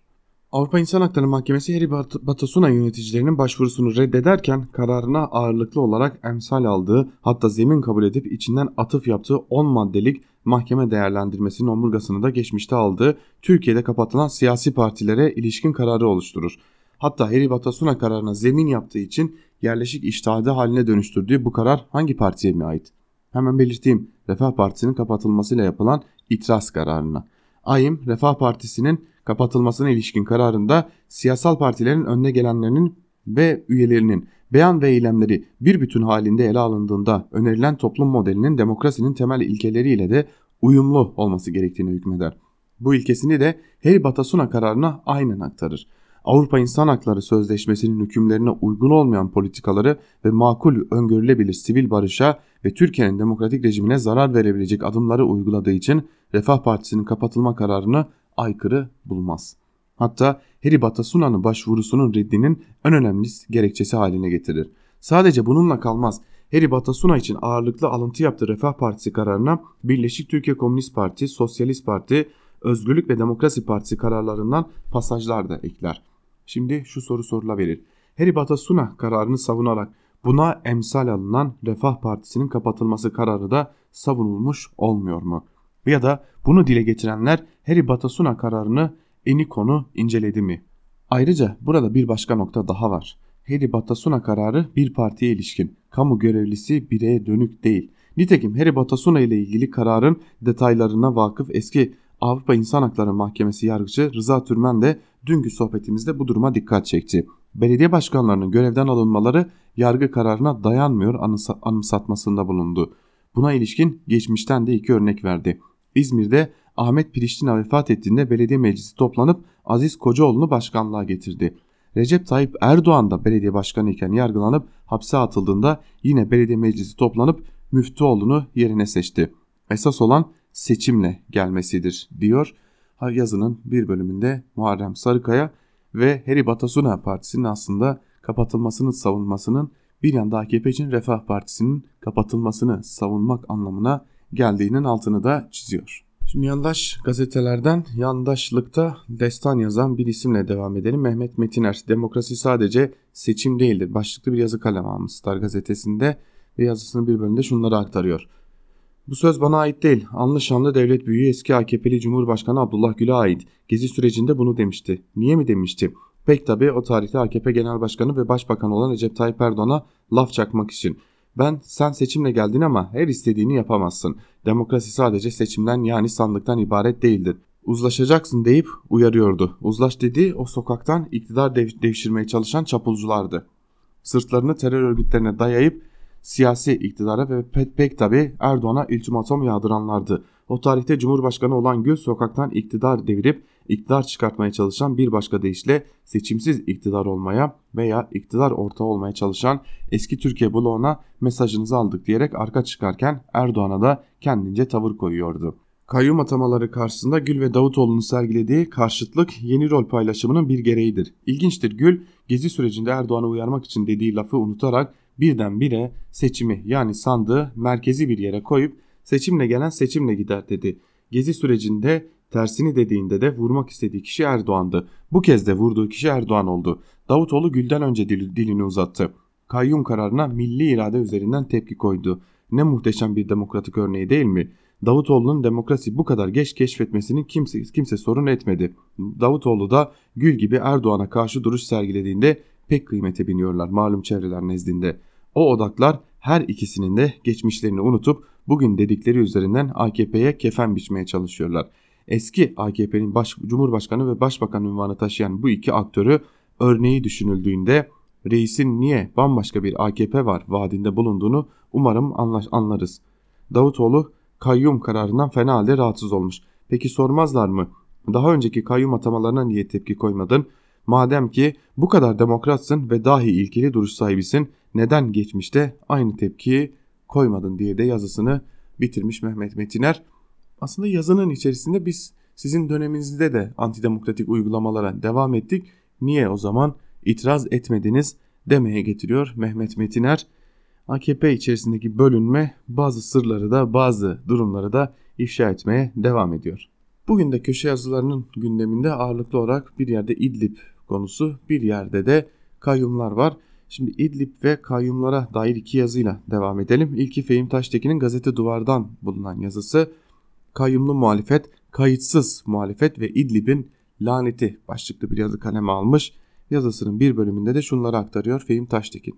Avrupa İnsan Hakları Mahkemesi Heri Batasuna yöneticilerinin başvurusunu reddederken kararına ağırlıklı olarak emsal aldığı hatta zemin kabul edip içinden atıf yaptığı 10 maddelik mahkeme değerlendirmesinin omurgasını da geçmişte aldığı Türkiye'de kapatılan siyasi partilere ilişkin kararı oluşturur. Hatta Heri Batasuna kararına zemin yaptığı için yerleşik iştihadı haline dönüştürdüğü bu karar hangi partiye mi ait? Hemen belirteyim Refah Partisi'nin kapatılmasıyla yapılan itiraz kararına. AYİM Refah Partisi'nin kapatılmasına ilişkin kararında siyasal partilerin önüne gelenlerinin ve üyelerinin beyan ve eylemleri bir bütün halinde ele alındığında önerilen toplum modelinin demokrasinin temel ilkeleriyle de uyumlu olması gerektiğini hükmeder. Bu ilkesini de Harry Batasuna kararına aynen aktarır. Avrupa İnsan Hakları Sözleşmesi'nin hükümlerine uygun olmayan politikaları ve makul öngörülebilir sivil barışa ve Türkiye'nin demokratik rejimine zarar verebilecek adımları uyguladığı için Refah Partisi'nin kapatılma kararını aykırı bulmaz. Hatta Harry Batasuna'nın başvurusunun reddinin en önemli gerekçesi haline getirir. Sadece bununla kalmaz. Harry Batasuna için ağırlıklı alıntı yaptığı Refah Partisi kararına Birleşik Türkiye Komünist Parti, Sosyalist Parti, Özgürlük ve Demokrasi Partisi kararlarından pasajlar da ekler. Şimdi şu soru sorulabilir. Harry Batasuna kararını savunarak buna emsal alınan Refah Partisi'nin kapatılması kararı da savunulmuş olmuyor mu? Ya da bunu dile getirenler Harry Batasuna kararını eni konu inceledi mi? Ayrıca burada bir başka nokta daha var. Harry Batasuna kararı bir partiye ilişkin, kamu görevlisi bireye dönük değil. Nitekim Harry Batasuna ile ilgili kararın detaylarına vakıf eski Avrupa İnsan Hakları Mahkemesi yargıcı Rıza Türmen de dünkü sohbetimizde bu duruma dikkat çekti. Belediye başkanlarının görevden alınmaları yargı kararına dayanmıyor anımsatmasında bulundu. Buna ilişkin geçmişten de iki örnek verdi. İzmir'de Ahmet Priştina vefat ettiğinde belediye meclisi toplanıp Aziz Kocaoğlu'nu başkanlığa getirdi. Recep Tayyip Erdoğan da belediye başkanı iken yargılanıp hapse atıldığında yine belediye meclisi toplanıp Müftüoğlu'nu yerine seçti. Esas olan seçimle gelmesidir diyor yazının bir bölümünde Muharrem Sarıkaya ve Heri Batasuna Partisi'nin aslında kapatılmasını savunmasının bir yanda AKP için Refah Partisi'nin kapatılmasını savunmak anlamına geldiğinin altını da çiziyor. Şimdi yandaş gazetelerden yandaşlıkta destan yazan bir isimle devam edelim. Mehmet Metiner, demokrasi sadece seçim değildir. Başlıklı bir yazı kalem almış Star gazetesinde ve yazısının bir bölümünde şunları aktarıyor. Bu söz bana ait değil. Anlı şanlı devlet büyüğü eski AKP'li Cumhurbaşkanı Abdullah Gül'e ait. Gezi sürecinde bunu demişti. Niye mi demişti? Pek tabi o tarihte AKP Genel Başkanı ve Başbakan olan Recep Tayyip Erdoğan'a laf çakmak için. Ben sen seçimle geldin ama her istediğini yapamazsın. Demokrasi sadece seçimden yani sandıktan ibaret değildir. Uzlaşacaksın deyip uyarıyordu. Uzlaş dediği o sokaktan iktidar dev devşirmeye çalışan çapulculardı. Sırtlarını terör örgütlerine dayayıp siyasi iktidara ve pek, pek tabi Erdoğan'a ultimatom yağdıranlardı. O tarihte Cumhurbaşkanı olan Gül sokaktan iktidar devirip iktidar çıkartmaya çalışan bir başka deyişle seçimsiz iktidar olmaya veya iktidar ortağı olmaya çalışan eski Türkiye bloğuna mesajınızı aldık diyerek arka çıkarken Erdoğan'a da kendince tavır koyuyordu. Kayyum atamaları karşısında Gül ve Davutoğlu'nun sergilediği karşıtlık yeni rol paylaşımının bir gereğidir. İlginçtir Gül, gezi sürecinde Erdoğan'ı uyarmak için dediği lafı unutarak birdenbire seçimi yani sandığı merkezi bir yere koyup seçimle gelen seçimle gider dedi. Gezi sürecinde tersini dediğinde de vurmak istediği kişi Erdoğan'dı. Bu kez de vurduğu kişi Erdoğan oldu. Davutoğlu Gül'den önce dilini uzattı. Kayyum kararına milli irade üzerinden tepki koydu. Ne muhteşem bir demokratik örneği değil mi? Davutoğlu'nun demokrasi bu kadar geç keşfetmesini kimse, kimse sorun etmedi. Davutoğlu da Gül gibi Erdoğan'a karşı duruş sergilediğinde pek kıymete biniyorlar malum çevreler nezdinde. O odaklar her ikisinin de geçmişlerini unutup bugün dedikleri üzerinden AKP'ye kefen biçmeye çalışıyorlar. Eski AKP'nin baş, Cumhurbaşkanı ve Başbakan ünvanı taşıyan bu iki aktörü örneği düşünüldüğünde reisin niye bambaşka bir AKP var vaadinde bulunduğunu umarım anlarız. Davutoğlu kayyum kararından fena halde rahatsız olmuş. Peki sormazlar mı? Daha önceki kayyum atamalarına niye tepki koymadın? Madem ki bu kadar demokratsın ve dahi ilkeli duruş sahibisin neden geçmişte aynı tepkiyi koymadın diye de yazısını bitirmiş Mehmet Metiner. Aslında yazının içerisinde biz sizin döneminizde de antidemokratik uygulamalara devam ettik. Niye o zaman itiraz etmediniz demeye getiriyor Mehmet Metiner. AKP içerisindeki bölünme bazı sırları da bazı durumları da ifşa etmeye devam ediyor. Bugün de köşe yazılarının gündeminde ağırlıklı olarak bir yerde İdlib konusu bir yerde de kayyumlar var. Şimdi İdlib ve kayyumlara dair iki yazıyla devam edelim. İlki Fehim Taştekin'in gazete duvardan bulunan yazısı kayyumlu muhalefet, kayıtsız muhalefet ve İdlib'in laneti başlıklı bir yazı kaleme almış. Yazısının bir bölümünde de şunları aktarıyor Fehim Taştekin.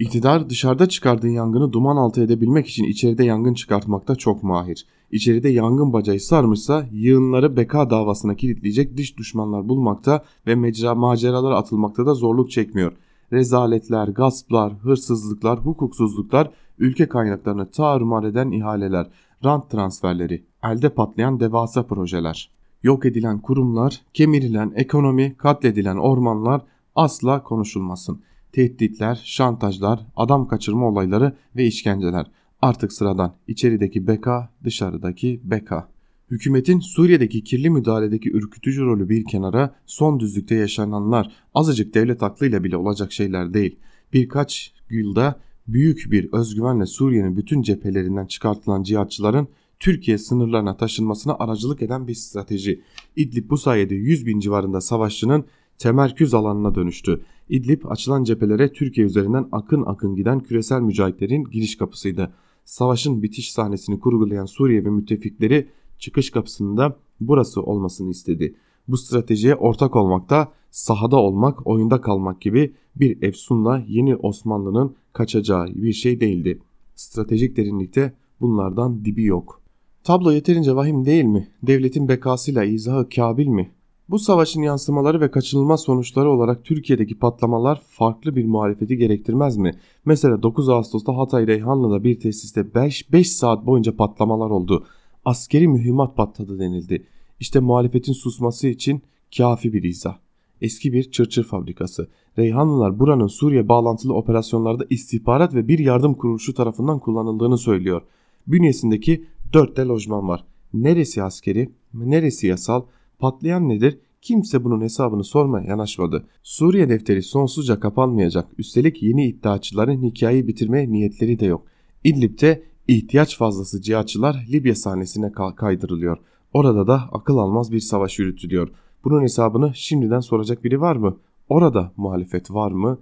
İktidar dışarıda çıkardığı yangını duman altı edebilmek için içeride yangın çıkartmakta çok mahir. İçeride yangın bacayı sarmışsa yığınları beka davasına kilitleyecek dış düşmanlar bulmakta ve mecra maceralar atılmakta da zorluk çekmiyor. Rezaletler, gasplar, hırsızlıklar, hukuksuzluklar, ülke kaynaklarını tarumar eden ihaleler, rant transferleri, elde patlayan devasa projeler. Yok edilen kurumlar, kemirilen ekonomi, katledilen ormanlar asla konuşulmasın. Tehditler, şantajlar, adam kaçırma olayları ve işkenceler. Artık sıradan içerideki beka, dışarıdaki beka. Hükümetin Suriye'deki kirli müdahaledeki ürkütücü rolü bir kenara son düzlükte yaşananlar azıcık devlet aklıyla bile olacak şeyler değil. Birkaç yılda büyük bir özgüvenle Suriye'nin bütün cephelerinden çıkartılan cihatçıların Türkiye sınırlarına taşınmasına aracılık eden bir strateji. İdlib bu sayede 100 bin civarında savaşçının temerküz alanına dönüştü. İdlib açılan cephelere Türkiye üzerinden akın akın giden küresel mücahitlerin giriş kapısıydı. Savaşın bitiş sahnesini kurgulayan Suriye ve müttefikleri çıkış kapısında burası olmasını istedi. Bu stratejiye ortak olmakta, sahada olmak, oyunda kalmak gibi bir efsunla yeni Osmanlı'nın kaçacağı bir şey değildi. Stratejik derinlikte bunlardan dibi yok. Tablo yeterince vahim değil mi? Devletin bekasıyla izahı kabil mi? Bu savaşın yansımaları ve kaçınılmaz sonuçları olarak Türkiye'deki patlamalar farklı bir muhalefeti gerektirmez mi? Mesela 9 Ağustos'ta Hatay Reyhanlı'da bir tesiste 5, 5 saat boyunca patlamalar oldu. Askeri mühimmat patladı denildi. İşte muhalefetin susması için kafi bir izah. Eski bir çırçır fabrikası. Reyhanlılar buranın Suriye bağlantılı operasyonlarda istihbarat ve bir yardım kuruluşu tarafından kullanıldığını söylüyor. Bünyesindeki 4 de lojman var. Neresi askeri, neresi yasal, Patlayan nedir? Kimse bunun hesabını sormaya yanaşmadı. Suriye defteri sonsuzca kapanmayacak. Üstelik yeni iddiaçıların hikayeyi bitirmeye niyetleri de yok. İdlib'de ihtiyaç fazlası cihatçılar Libya sahnesine kaydırılıyor. Orada da akıl almaz bir savaş yürütülüyor. Bunun hesabını şimdiden soracak biri var mı? Orada muhalefet var mı?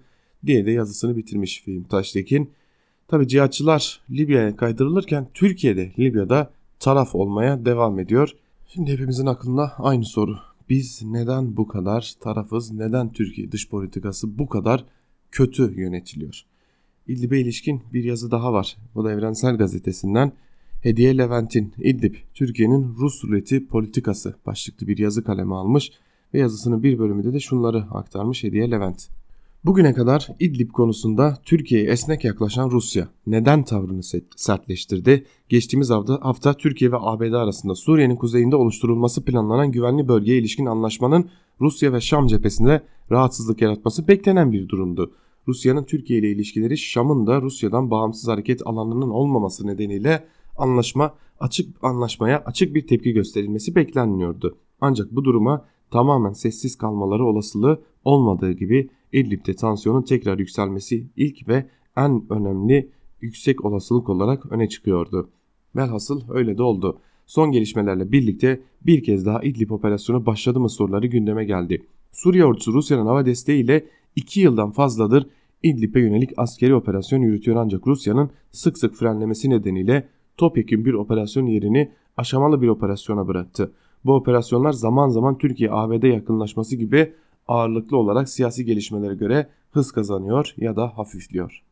diye de yazısını bitirmiş film Taştekin. Tabi cihatçılar Libya'ya kaydırılırken Türkiye'de Libya'da taraf olmaya devam ediyor. Şimdi hepimizin aklında aynı soru. Biz neden bu kadar tarafız? Neden Türkiye dış politikası bu kadar kötü yönetiliyor? İdlib'e ilişkin bir yazı daha var. Bu da Evrensel Gazetesi'nden. Hediye Levent'in İdlib, Türkiye'nin Rus ruleti politikası başlıklı bir yazı kaleme almış ve yazısının bir bölümünde de şunları aktarmış Hediye Levent. Bugüne kadar İdlib konusunda Türkiye'ye esnek yaklaşan Rusya neden tavrını sertleştirdi? Geçtiğimiz hafta, hafta Türkiye ve ABD arasında Suriye'nin kuzeyinde oluşturulması planlanan güvenli bölgeye ilişkin anlaşmanın Rusya ve Şam cephesinde rahatsızlık yaratması beklenen bir durumdu. Rusya'nın Türkiye ile ilişkileri Şam'ın da Rusya'dan bağımsız hareket alanının olmaması nedeniyle anlaşma açık anlaşmaya açık bir tepki gösterilmesi beklenmiyordu. Ancak bu duruma tamamen sessiz kalmaları olasılığı olmadığı gibi İdlib'de tansiyonun tekrar yükselmesi ilk ve en önemli yüksek olasılık olarak öne çıkıyordu. Velhasıl öyle de oldu. Son gelişmelerle birlikte bir kez daha İdlib operasyonu başladı mı soruları gündeme geldi. Suriye ordusu Rusya'nın hava desteğiyle 2 yıldan fazladır İdlib'e yönelik askeri operasyon yürütüyor ancak Rusya'nın sık sık frenlemesi nedeniyle topyekun bir operasyon yerini aşamalı bir operasyona bıraktı. Bu operasyonlar zaman zaman Türkiye-ABD yakınlaşması gibi ağırlıklı olarak siyasi gelişmelere göre hız kazanıyor ya da hafifliyor.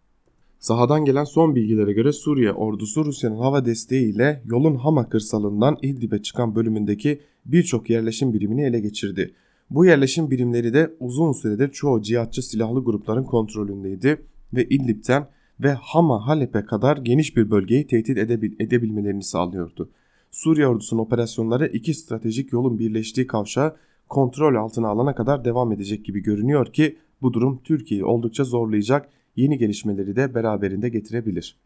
Sahadan gelen son bilgilere göre Suriye ordusu Rusya'nın hava desteğiyle yolun Hama kırsalından İdlib'e çıkan bölümündeki birçok yerleşim birimini ele geçirdi. Bu yerleşim birimleri de uzun süredir çoğu cihatçı silahlı grupların kontrolündeydi ve İdlib'den ve Hama Halep'e kadar geniş bir bölgeyi tehdit edebil edebilmelerini sağlıyordu. Suriye ordusunun operasyonları iki stratejik yolun birleştiği kavşağı kontrol altına alana kadar devam edecek gibi görünüyor ki bu durum Türkiye'yi oldukça zorlayacak yeni gelişmeleri de beraberinde getirebilir.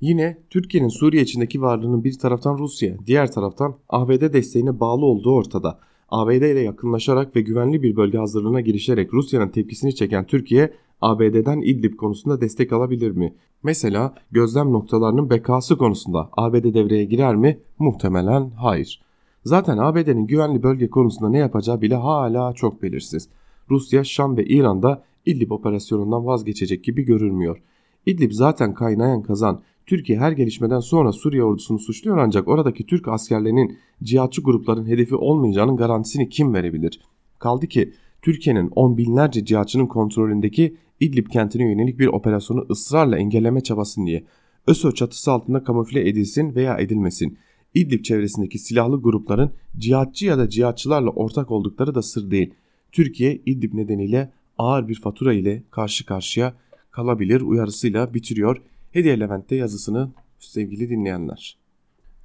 Yine Türkiye'nin Suriye içindeki varlığının bir taraftan Rusya, diğer taraftan ABD desteğine bağlı olduğu ortada. ABD ile yakınlaşarak ve güvenli bir bölge hazırlığına girişerek Rusya'nın tepkisini çeken Türkiye, ABD'den İdlib konusunda destek alabilir mi? Mesela gözlem noktalarının bekası konusunda ABD devreye girer mi? Muhtemelen hayır. Zaten ABD'nin güvenli bölge konusunda ne yapacağı bile hala çok belirsiz. Rusya, Şam ve İran'da İdlib operasyonundan vazgeçecek gibi görünmüyor. İdlib zaten kaynayan kazan. Türkiye her gelişmeden sonra Suriye ordusunu suçluyor ancak oradaki Türk askerlerinin cihatçı grupların hedefi olmayacağının garantisini kim verebilir? Kaldı ki Türkiye'nin on binlerce cihatçının kontrolündeki İdlib kentine yönelik bir operasyonu ısrarla engelleme çabası niye? ÖSO çatısı altında kamufle edilsin veya edilmesin. İdlib çevresindeki silahlı grupların cihatçı ya da cihatçılarla ortak oldukları da sır değil. Türkiye İdlib nedeniyle ağır bir fatura ile karşı karşıya kalabilir uyarısıyla bitiriyor Hediye Levent'te yazısını sevgili dinleyenler.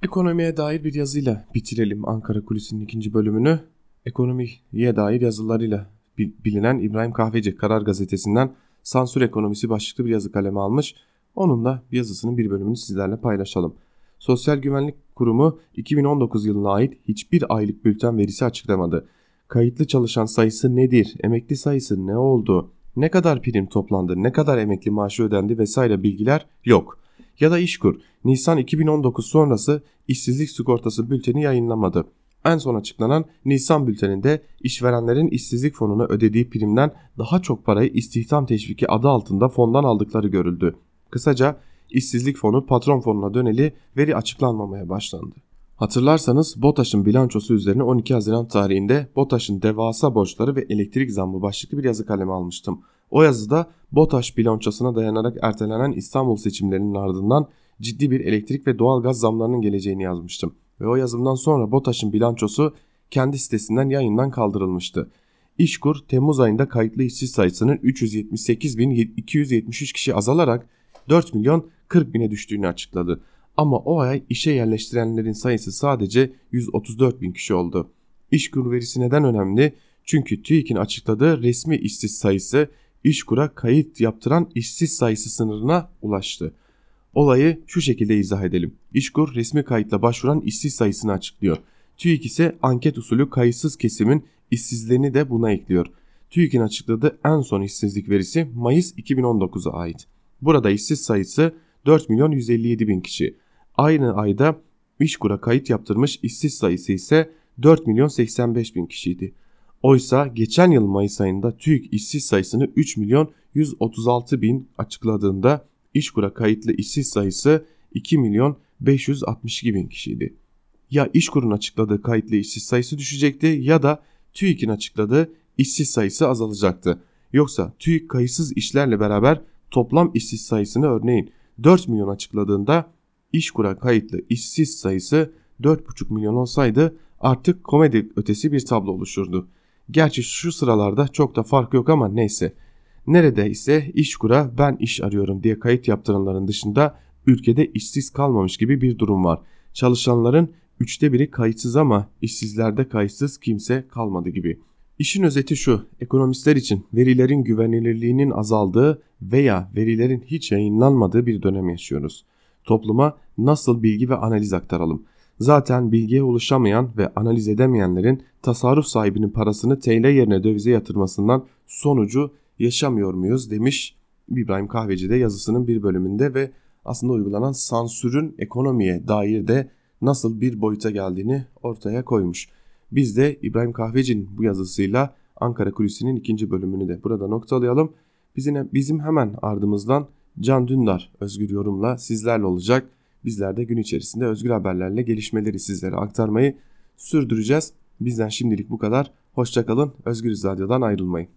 Ekonomiye dair bir yazıyla bitirelim Ankara Kulisi'nin ikinci bölümünü. Ekonomiye dair yazılarıyla bilinen İbrahim Kahveci Karar Gazetesi'nden sansür ekonomisi başlıklı bir yazı kaleme almış. Onun da yazısının bir bölümünü sizlerle paylaşalım. Sosyal Güvenlik Kurumu 2019 yılına ait hiçbir aylık bülten verisi açıklamadı. Kayıtlı çalışan sayısı nedir? Emekli sayısı ne oldu? Ne kadar prim toplandı? Ne kadar emekli maaşı ödendi vesaire bilgiler yok. Ya da İşkur Nisan 2019 sonrası işsizlik sigortası bülteni yayınlamadı. En son açıklanan Nisan bülteninde işverenlerin işsizlik fonuna ödediği primden daha çok parayı istihdam teşviki adı altında fondan aldıkları görüldü. Kısaca işsizlik fonu patron fonuna döneli veri açıklanmamaya başlandı. Hatırlarsanız BOTAŞ'ın bilançosu üzerine 12 Haziran tarihinde BOTAŞ'ın devasa borçları ve elektrik zammı başlıklı bir yazı kaleme almıştım. O yazıda BOTAŞ bilançosuna dayanarak ertelenen İstanbul seçimlerinin ardından ciddi bir elektrik ve doğalgaz zamlarının geleceğini yazmıştım. Ve o yazımdan sonra BOTAŞ'ın bilançosu kendi sitesinden yayından kaldırılmıştı. İşkur Temmuz ayında kayıtlı işsiz sayısının 378.273 kişi azalarak 4 milyon 40 bine düştüğünü açıkladı. Ama o ay işe yerleştirenlerin sayısı sadece 134 bin kişi oldu. İşkur verisi neden önemli? Çünkü TÜİK'in açıkladığı resmi işsiz sayısı İşkur'a kayıt yaptıran işsiz sayısı sınırına ulaştı. Olayı şu şekilde izah edelim. İşkur resmi kayıtla başvuran işsiz sayısını açıklıyor. TÜİK ise anket usulü kayıtsız kesimin işsizlerini de buna ekliyor. TÜİK'in açıkladığı en son işsizlik verisi Mayıs 2019'a ait. Burada işsiz sayısı 4 milyon 157 bin kişi. Aynı ayda İşkur'a kayıt yaptırmış işsiz sayısı ise 4 milyon 85 bin kişiydi. Oysa geçen yıl Mayıs ayında TÜİK işsiz sayısını 3 milyon 136 bin açıkladığında İşkur'a kayıtlı işsiz sayısı 2 milyon 562 bin kişiydi. Ya İşkur'un açıkladığı kayıtlı işsiz sayısı düşecekti ya da TÜİK'in açıkladığı işsiz sayısı azalacaktı. Yoksa TÜİK kayıtsız işlerle beraber toplam işsiz sayısını örneğin 4 milyon açıkladığında İşkur'a kayıtlı işsiz sayısı 4,5 milyon olsaydı artık komedi ötesi bir tablo oluşurdu. Gerçi şu sıralarda çok da fark yok ama neyse. Nerede ise işkura ben iş arıyorum diye kayıt yaptıranların dışında ülkede işsiz kalmamış gibi bir durum var. Çalışanların üçte biri kayıtsız ama işsizlerde kayıtsız kimse kalmadı gibi. İşin özeti şu, ekonomistler için verilerin güvenilirliğinin azaldığı veya verilerin hiç yayınlanmadığı bir dönem yaşıyoruz. Topluma nasıl bilgi ve analiz aktaralım? Zaten bilgiye ulaşamayan ve analiz edemeyenlerin tasarruf sahibinin parasını TL yerine dövize yatırmasından sonucu yaşamıyor muyuz demiş İbrahim Kahveci de yazısının bir bölümünde ve aslında uygulanan sansürün ekonomiye dair de nasıl bir boyuta geldiğini ortaya koymuş. Biz de İbrahim Kahveci'nin bu yazısıyla Ankara Kulisi'nin ikinci bölümünü de burada noktalayalım. Bizim, bizim hemen ardımızdan Can Dündar özgür yorumla sizlerle olacak. Bizler de gün içerisinde özgür haberlerle gelişmeleri sizlere aktarmayı sürdüreceğiz. Bizden şimdilik bu kadar. Hoşçakalın. Özgür Radyo'dan ayrılmayın.